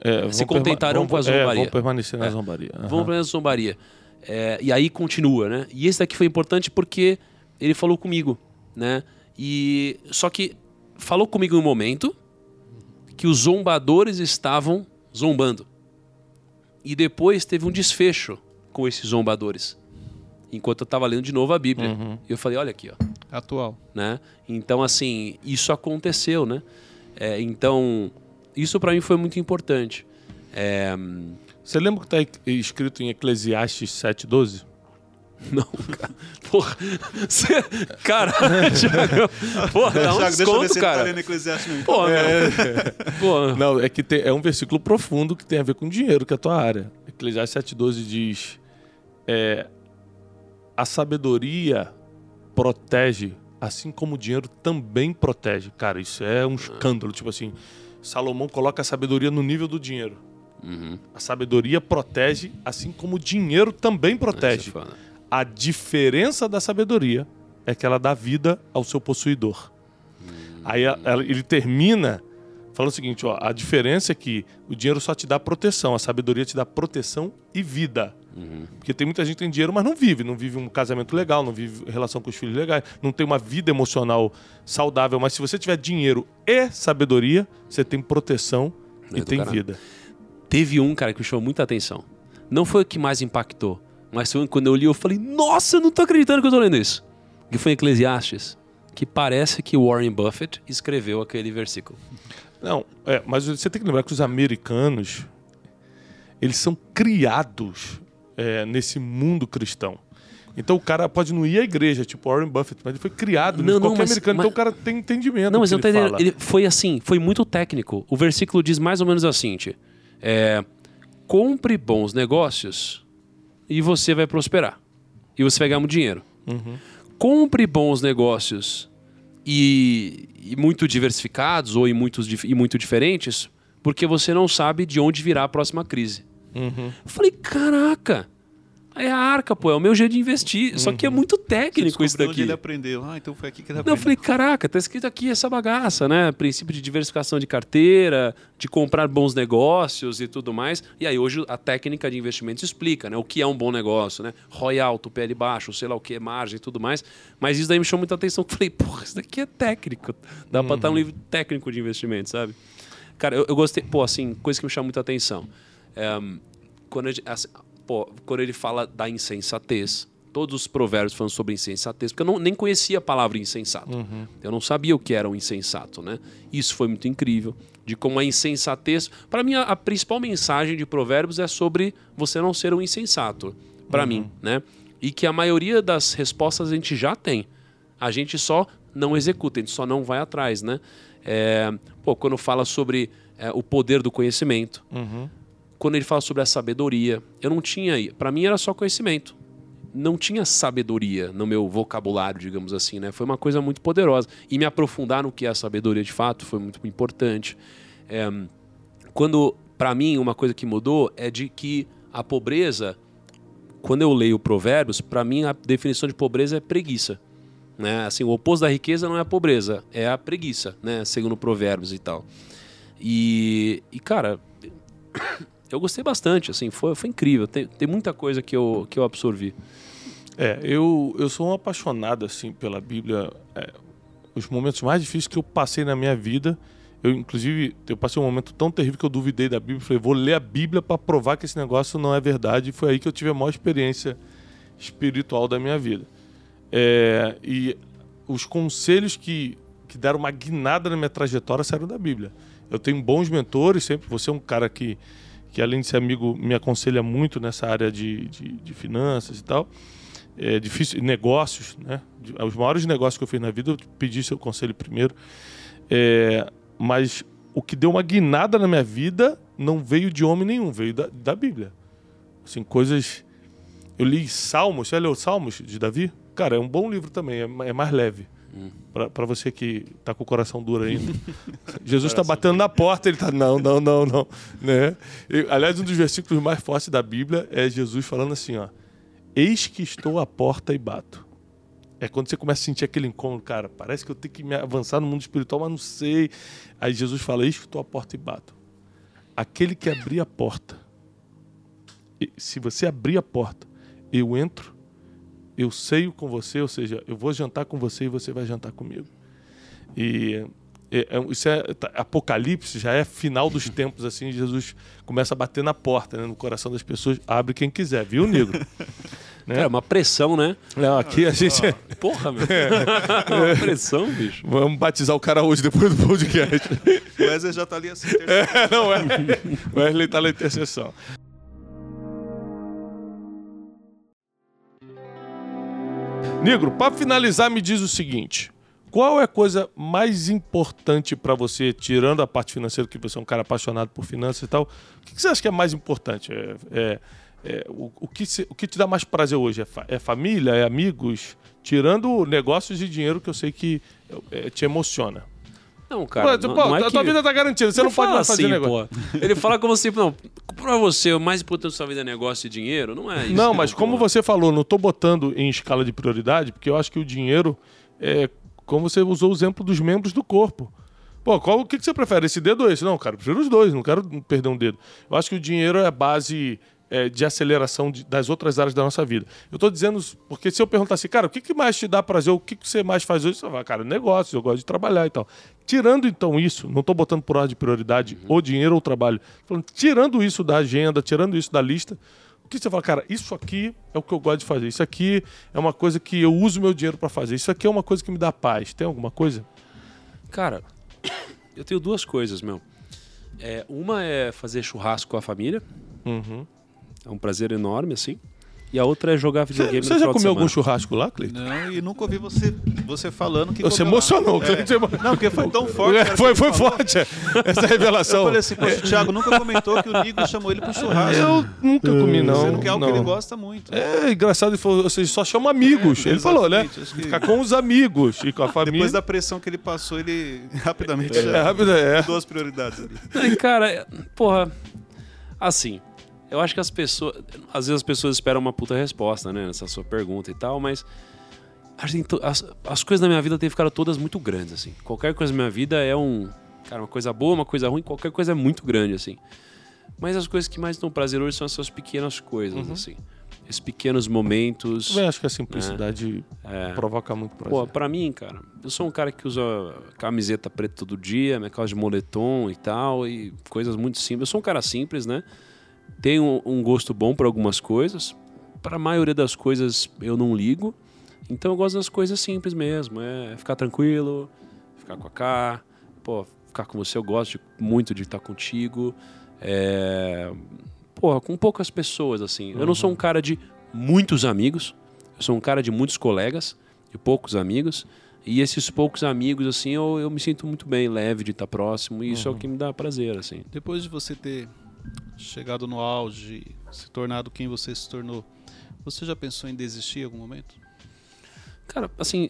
É,
se
vão
contentarão com a
vão- é,
zombaria.
vão permanecer na
É.
zombaria. Aham.
Vamos para essa zombaria. É, e aí continua, né? E esse daqui foi importante porque ele falou comigo, né? E só que falou comigo em um momento que os zombadores estavam zombando. E depois teve um desfecho com esses zombadores. Enquanto eu estava lendo de novo a Bíblia.
Uhum.
Eu falei, olha aqui, ó.
Atual.
Né? Então, assim, isso aconteceu, né? É, então, isso para mim foi muito importante. É,
Você lembra que está escrito em Eclesiastes 7,12?
Não, cara. Porra. Cê, cara, Thiago, porra, dá um
Thiago, deixa eu ver
desconto,
tá
cara.
lendo Eclesiastes mesmo.
Porra, meu. Porra.
Não, é que tem- é um versículo profundo que tem a ver com dinheiro, que é a tua área. Eclesiastes 7,12 diz: é, A sabedoria protege, assim como o dinheiro também protege. Cara, isso é um escândalo. Tipo assim, Salomão coloca a sabedoria no nível do dinheiro.
Uhum.
A sabedoria protege, assim como o dinheiro também
Isso
protege.
é foda.
A diferença da sabedoria é que ela dá vida ao seu possuidor. Aí ela- ele termina falando o seguinte: ó, a diferença é que o dinheiro só te dá proteção, a sabedoria te dá proteção e vida. Porque tem muita gente que tem dinheiro, mas não vive, não vive um casamento legal, não vive relação com os filhos legais, não tem uma vida emocional saudável. Mas se você tiver dinheiro e sabedoria, você tem proteção e tem
caralho.
vida.
Teve um, cara, que me chamou muita atenção. Não foi o que mais impactou, mas quando eu li, eu falei, nossa, eu não tô acreditando que eu tô lendo isso. Que foi em Eclesiastes, que parece que Warren Buffett escreveu aquele versículo.
Não, é, mas você tem que lembrar que os americanos, eles são criados é, nesse mundo cristão. Então o cara pode não ir à igreja, tipo Warren Buffett, mas ele foi criado
Não,
não,
não,
qualquer
mas-
americano,
mas-
então o cara tem entendimento
Não, mas eu
ele
entendendo. Ele foi assim, foi muito técnico. O versículo diz mais ou menos assim: é, compre bons negócios e você vai prosperar. E você vai ganhar muito dinheiro.
Uhum.
Compre bons negócios e, e muito diversificados ou e, muitos, e muito diferentes, porque você não sabe de onde virá a próxima crise.
Uhum.
Falei, caraca, é a arca, pô, é o meu jeito de investir. Só que é muito técnico isso
Descobriu onde
daqui.
ele aprendeu. Ah, então foi aqui que ele
Não,
aprendeu.
eu falei, caraca, tá escrito aqui essa bagaça, né? Princípio de diversificação de carteira, de comprar bons negócios e tudo mais. E aí hoje a técnica de investimentos explica, né? O que é um bom negócio, né? ROI alto, PL baixo, sei lá o que, margem e tudo mais. Mas isso daí me chamou muita atenção. Eu falei, porra, isso daqui é técnico. Dá pra estar um livro técnico de investimento, sabe? Cara, eu, eu gostei, pô, assim, coisa que me chama muita atenção. É, quando, ele, assim, pô, quando ele fala da insensatez, todos os provérbios falando sobre insensatez, porque eu não, nem conhecia a palavra insensato. Eu não sabia o que era um insensato, né? Isso foi muito incrível, de como a insensatez... Para mim, a, a principal mensagem de provérbios é sobre você não ser um insensato, para mim, né? E que a maioria das respostas a gente já tem. A gente só não executa, a gente só não vai atrás, né? É, pô, quando fala sobre é, o poder do conhecimento, quando ele fala sobre a sabedoria, eu não tinha, para mim era só conhecimento. Não tinha sabedoria no meu vocabulário, digamos assim, né? Foi uma coisa muito poderosa. E me aprofundar no que é a sabedoria de fato foi muito importante. É, quando, para mim, uma coisa que mudou é de que a pobreza, quando eu leio Provérbios, para mim a definição de pobreza é preguiça. Né? Assim, o oposto da riqueza não é a pobreza, é a preguiça, né? Segundo Provérbios e tal. E, e cara, eu gostei bastante, assim, foi, foi incrível. Tem, tem muita coisa que eu, que eu absorvi.
É, eu, eu sou um apaixonado assim pela Bíblia. É, os momentos mais difíceis que eu passei na minha vida, eu inclusive eu passei um momento tão terrível que eu duvidei da Bíblia, falei, vou ler a Bíblia para provar que esse negócio não é verdade. E foi aí que eu tive a maior experiência espiritual da minha vida. É, e os conselhos que, que deram uma guinada na minha trajetória saíram da Bíblia. Eu tenho bons mentores, sempre. Você é um cara que, que além de ser amigo, me aconselha muito nessa área de, de, de finanças e tal. É difícil negócios né? De- os maiores negócios que eu fiz na vida eu pedi seu conselho primeiro. É, mas o que deu uma guinada na minha vida não veio de homem nenhum veio da, da Bíblia. Assim coisas eu li Salmos você leu Salmos de Davi? Cara é um bom livro também é, é mais leve Pra você que tá com o coração duro ainda. Jesus está batendo na porta, ele tá não, não, não, não, né? E, aliás, um dos versículos mais fortes da Bíblia é Jesus falando assim, ó: Eis que estou à porta e bato. É quando você começa a sentir aquele incômodo, cara, parece que eu tenho que me avançar no mundo espiritual, mas não sei. Aí Jesus fala: Eis que estou à porta e bato. Aquele que abrir a porta, e se você abrir a porta, eu entro, eu ceio com você, ou seja, eu vou jantar com você e você vai jantar comigo. E é, é, isso é tá, Apocalipse, já é final dos tempos, assim, Jesus começa a bater na porta, né, no coração das pessoas, abre quem quiser, viu, negro?
né? É uma pressão, né?
Não, aqui a gente.
Porra, meu. É. uma pressão, bicho.
Vamos batizar o cara hoje depois do podcast.
o Wesley já tá ali assim.
É, não é. O Wesley tá na intercessão. Negro, para finalizar, me diz o seguinte: qual é a coisa mais importante para você, tirando a parte financeira, que você é um cara apaixonado por finanças e tal? O que você acha que é mais importante? É, é, é o, o, que se, o que te dá mais prazer hoje? É, fa é, família? É amigos? Tirando negócios e dinheiro que eu sei que é, te emociona.
Não, cara. Pô,
não, não é
a
tua vida tá garantida, você não, não pode mais fazer
assim,
negócio.
Pô. Ele fala como se, não, pra você, o mais importante da sua vida é negócio e dinheiro, não é isso.
Não, mas como você falou, não tô botando em escala de prioridade, porque eu acho que o dinheiro é como você usou o exemplo dos membros do corpo. Pô, qual, o que, que você prefere, esse dedo ou esse? Não, cara, eu prefiro os dois, não quero perder um dedo. Eu acho que o dinheiro é a base é, de aceleração de, das outras áreas da nossa vida. Eu estou dizendo, porque se eu perguntar assim, cara, o que, que mais te dá prazer, o que, que você mais faz hoje? Você vai, cara, negócio, eu gosto de trabalhar e tal. Tirando então isso, não estou botando por ordem de prioridade uhum. ou dinheiro ou trabalho, falando, tirando isso da agenda, tirando isso da lista, o que você fala, cara, isso aqui é o que eu gosto de fazer, isso aqui é uma coisa que eu uso meu dinheiro para fazer, isso aqui é uma coisa que me dá paz. Tem alguma coisa?
Cara, eu tenho duas coisas, meu. É, uma é fazer churrasco com a família.
Uhum.
É um prazer enorme, assim. E a outra é jogar videogame
Você, você já comeu algum churrasco lá, Cleiton?
Não, e nunca ouvi você, você falando que.
Você emocionou, é. Cleiton.
Não, porque foi tão forte. É,
foi foi forte essa revelação. Eu
falei assim, poxa, o Thiago nunca comentou que o Nico chamou ele pro churrasco.
Eu nunca comi, não.
Sendo que é algo não. que ele gosta muito.
É engraçado, ele falou, vocês só chamam amigos. É, ele falou, né? Que... Ficar com os amigos e com a família.
Depois da pressão que ele passou, ele rapidamente
é,
já
rápido, é.
duas prioridades ali.
Cara, porra, assim eu acho que as pessoas. Às vezes as pessoas esperam uma puta resposta, né? Nessa sua pergunta e tal, mas. As, as coisas na minha vida têm ficado todas muito grandes, assim. Qualquer coisa na minha vida é um. Cara, uma coisa boa, uma coisa ruim, qualquer coisa é muito grande, assim. Mas as coisas que mais dão prazer hoje são essas pequenas coisas, uhum. assim. Esses pequenos momentos.
Eu acho que a simplicidade né? provoca muito prazer. Pô,
pra mim, cara, eu sou um cara que usa camiseta preta todo dia, minha calça de moletom e tal, e coisas muito simples. Eu sou um cara simples, né? Tenho um gosto bom para algumas coisas. Para a maioria das coisas eu não ligo. Então eu gosto das coisas simples mesmo. É ficar tranquilo, ficar com a K, pô, ficar com você. Eu gosto de, muito de estar contigo. É, porra, com poucas pessoas, assim. Uhum. Eu não sou um cara de muitos amigos. Eu sou um cara de muitos colegas, de poucos amigos. E esses poucos amigos, assim, eu, eu me sinto muito bem, leve de estar próximo. E isso uhum. é o uhum. que me dá prazer, assim.
Depois de você ter chegado no auge, se tornado quem você se tornou, você já pensou em desistir em algum momento?
Cara, assim,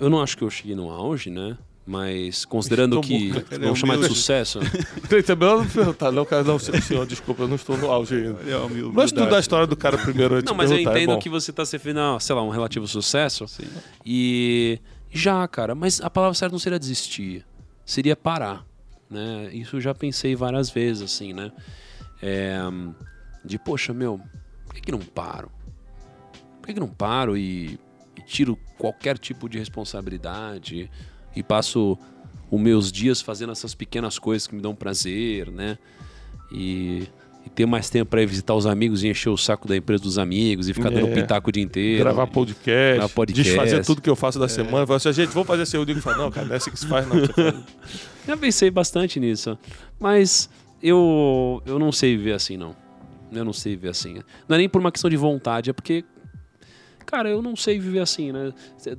eu não acho que eu cheguei no auge, né? Mas considerando que. Vamos é chamar de sucesso.
tá, não, cara, não, senhor, desculpa, eu não estou no auge ainda. É mas estudar a história do cara primeiro antes
Não, mas eu é entendo é que você está se referindo sei lá, um relativo sucesso. Sim. E. Já, cara, mas a palavra certa não seria desistir, seria parar. Né? Isso eu já pensei várias vezes, assim, né? É, de, poxa, meu, por que, que não paro? Por que, que não paro e, e tiro qualquer tipo de responsabilidade e passo os meus dias fazendo essas pequenas coisas que me dão prazer, né? E, e ter mais tempo para visitar os amigos e encher o saco da empresa dos amigos e ficar é. dando pitaco o dia inteiro.
Gravar podcast, gravar podcast. desfazer tudo que eu faço da é. semana. Falar assim, gente, vamos fazer esse. Eu digo, não, cara, não é assim que se faz, não.
Já pensei bastante nisso. Mas eu, eu não sei viver assim, não. Eu não sei viver assim. Não é nem por uma questão de vontade, é porque, cara, eu não sei viver assim, né?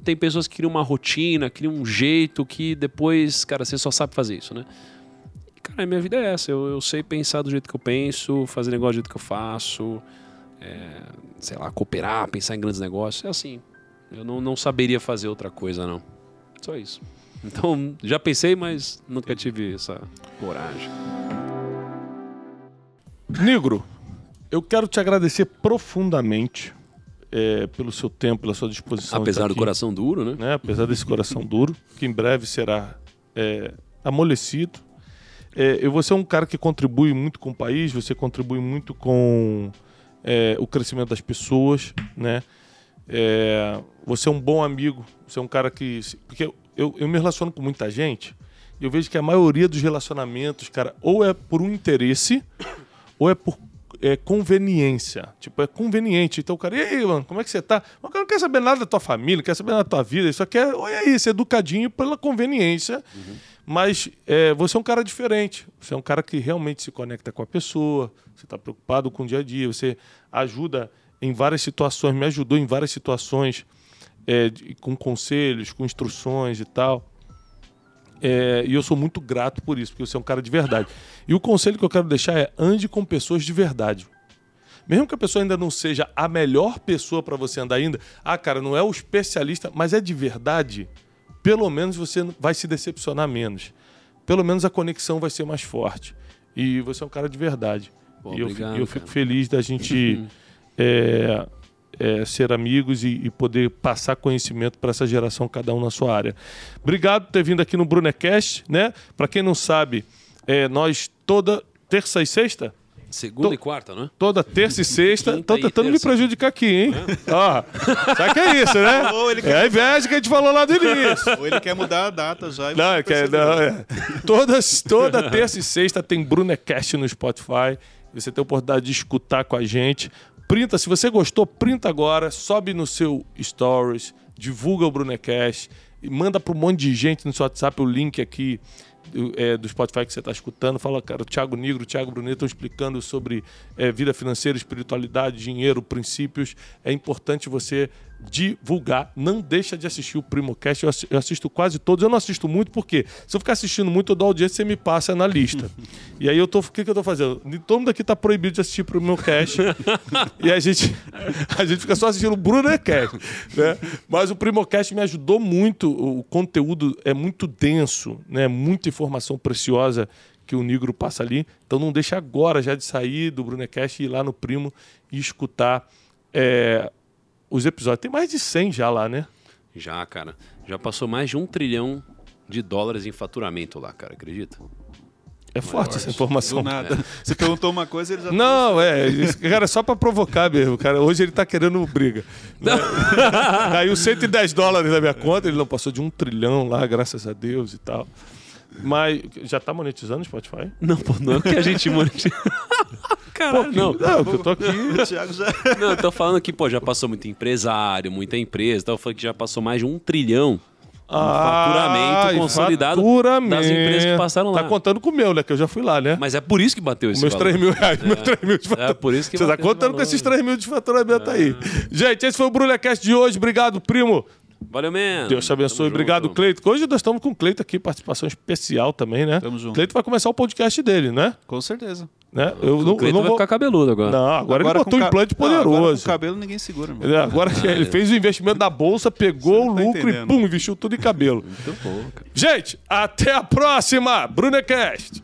Tem pessoas que criam uma rotina, criam um jeito que depois, cara, você só sabe fazer isso, né? cara, minha vida é essa. Eu, eu sei pensar do jeito que eu penso, fazer negócio do jeito que eu faço, é, sei lá, cooperar, pensar em grandes negócios. É assim. Eu não, não saberia fazer outra coisa, não. Só isso. Então, já pensei, mas nunca tive essa coragem.
Negro, eu quero te agradecer profundamente é, pelo seu tempo, pela sua disposição.
Apesar do coração duro, né?
né? Apesar desse coração duro, que em breve será é, amolecido. É, eu, você é um cara que contribui muito com o país, você contribui muito com é, o crescimento das pessoas, né? É, você é um bom amigo, você é um cara que. Porque eu, eu me relaciono com muita gente eu vejo que a maioria dos relacionamentos, cara, ou é por um interesse, ou é por é, conveniência. Tipo, é conveniente. Então o cara, e aí, mano, como é que você tá? O cara não quer saber nada da tua família, não quer saber nada da tua vida, só quer, olha isso, educadinho pela conveniência. Uhum. Mas é, você é um cara diferente. Você é um cara que realmente se conecta com a pessoa, você está preocupado com o dia a dia, você ajuda em várias situações, me ajudou em várias situações, é, com conselhos, com instruções e tal. É, e eu sou muito grato por isso, porque você é um cara de verdade. E o conselho que eu quero deixar é ande com pessoas de verdade. Mesmo que a pessoa ainda não seja a melhor pessoa para você andar ainda, ah, cara, não é o especialista, mas é de verdade, pelo menos você vai se decepcionar menos. Pelo menos a conexão vai ser mais forte. E você é um cara de verdade. Pô, e obrigado, eu, eu fico feliz da gente é, é, ser amigos e, e, poder passar conhecimento para essa geração, cada um na sua área. Obrigado por ter vindo aqui no Brunecast, né? Para quem não sabe, é, nós toda terça e sexta
Segunda to e quarta, né?
Toda terça e sexta. Estão tentando me prejudicar aqui, hein? É. Ó, sabe que é isso, né? Quer... É a inveja que a gente falou lá do início.
Ou ele quer mudar a data já.
Não, quer, não é. Todas, toda terça e sexta tem Brunecast no Spotify. Você tem a oportunidade de escutar com a gente. Printa, se você gostou, printa agora, sobe no seu stories, divulga o Brunecast e manda para um monte de gente no seu WhatsApp o link aqui do, é, do Spotify que você está escutando. Fala, cara, o Thiago Negro, o Thiago Brunet estão explicando sobre é, vida financeira, espiritualidade, dinheiro, princípios. É importante você divulgar. Não deixa de assistir o Primocast. Eu assisto quase todos. Eu não assisto muito porque se eu ficar assistindo muito, eu dou audiência você me passa na lista. e aí eu tô. O que, que eu tô fazendo? Todo mundo aqui tá proibido de assistir o Primocast. e a gente, a gente fica só assistindo o Brunecast. Né? Mas o Primocast me ajudou muito. O conteúdo é muito denso, né? Muita informação preciosa que o Negro passa ali. Então não deixa agora já de sair do Brunecast e ir lá no Primo e escutar. É, os episódios. Tem mais de 100 já lá, né?
Já, cara. Já passou mais de um trilhão de dólares em faturamento lá, cara, acredita?
É forte essa informação.
Do nada. É. Você perguntou uma coisa ele já
Não, é. Isso, cara, é só pra provocar mesmo. Cara. Hoje ele tá querendo briga. Caiu 110 dólares na minha conta, ele não passou de um trilhão lá, graças a Deus e tal. Mas já tá monetizando o Spotify?
Não, pô, não é que a gente monetiza.
Caralho, pô, não. Não, eu tô aqui. O
Thiago já. Não, eu tô falando que, pô, já passou muito empresário, muita empresa. Então eu falei que já passou mais de um trilhão ah, faturamento consolidado faturamento. das empresas que passaram
lá. Tá contando com o meu, né? Que eu já fui lá, né?
Mas é por isso que bateu esse
meus
valor.
3 mil reais, é. meus 3 mil de faturamento.
É por isso que
Você tá contando com esses 3 mil de faturamento é. aí. Gente, esse foi o Brulhacast de hoje. Obrigado, primo.
Valeu mesmo.
Deus te abençoe. Tamo Obrigado, Cleito. Hoje nós estamos com o Cleito aqui, participação especial também, né? Tamo junto. Cleito vai começar o podcast dele, né?
Com certeza.
Né? Eu, não, eu não
vai ficar cabeludo agora.
Não, agora, agora ele botou um implante poderoso. Não, agora com
cabelo ninguém segura, mano.
Agora ah, ele é. fez o investimento da bolsa, pegou o tá lucro entendendo. e pum, investiu tudo em cabelo.
Muito bom, cara.
Gente, até a próxima, Brunecast.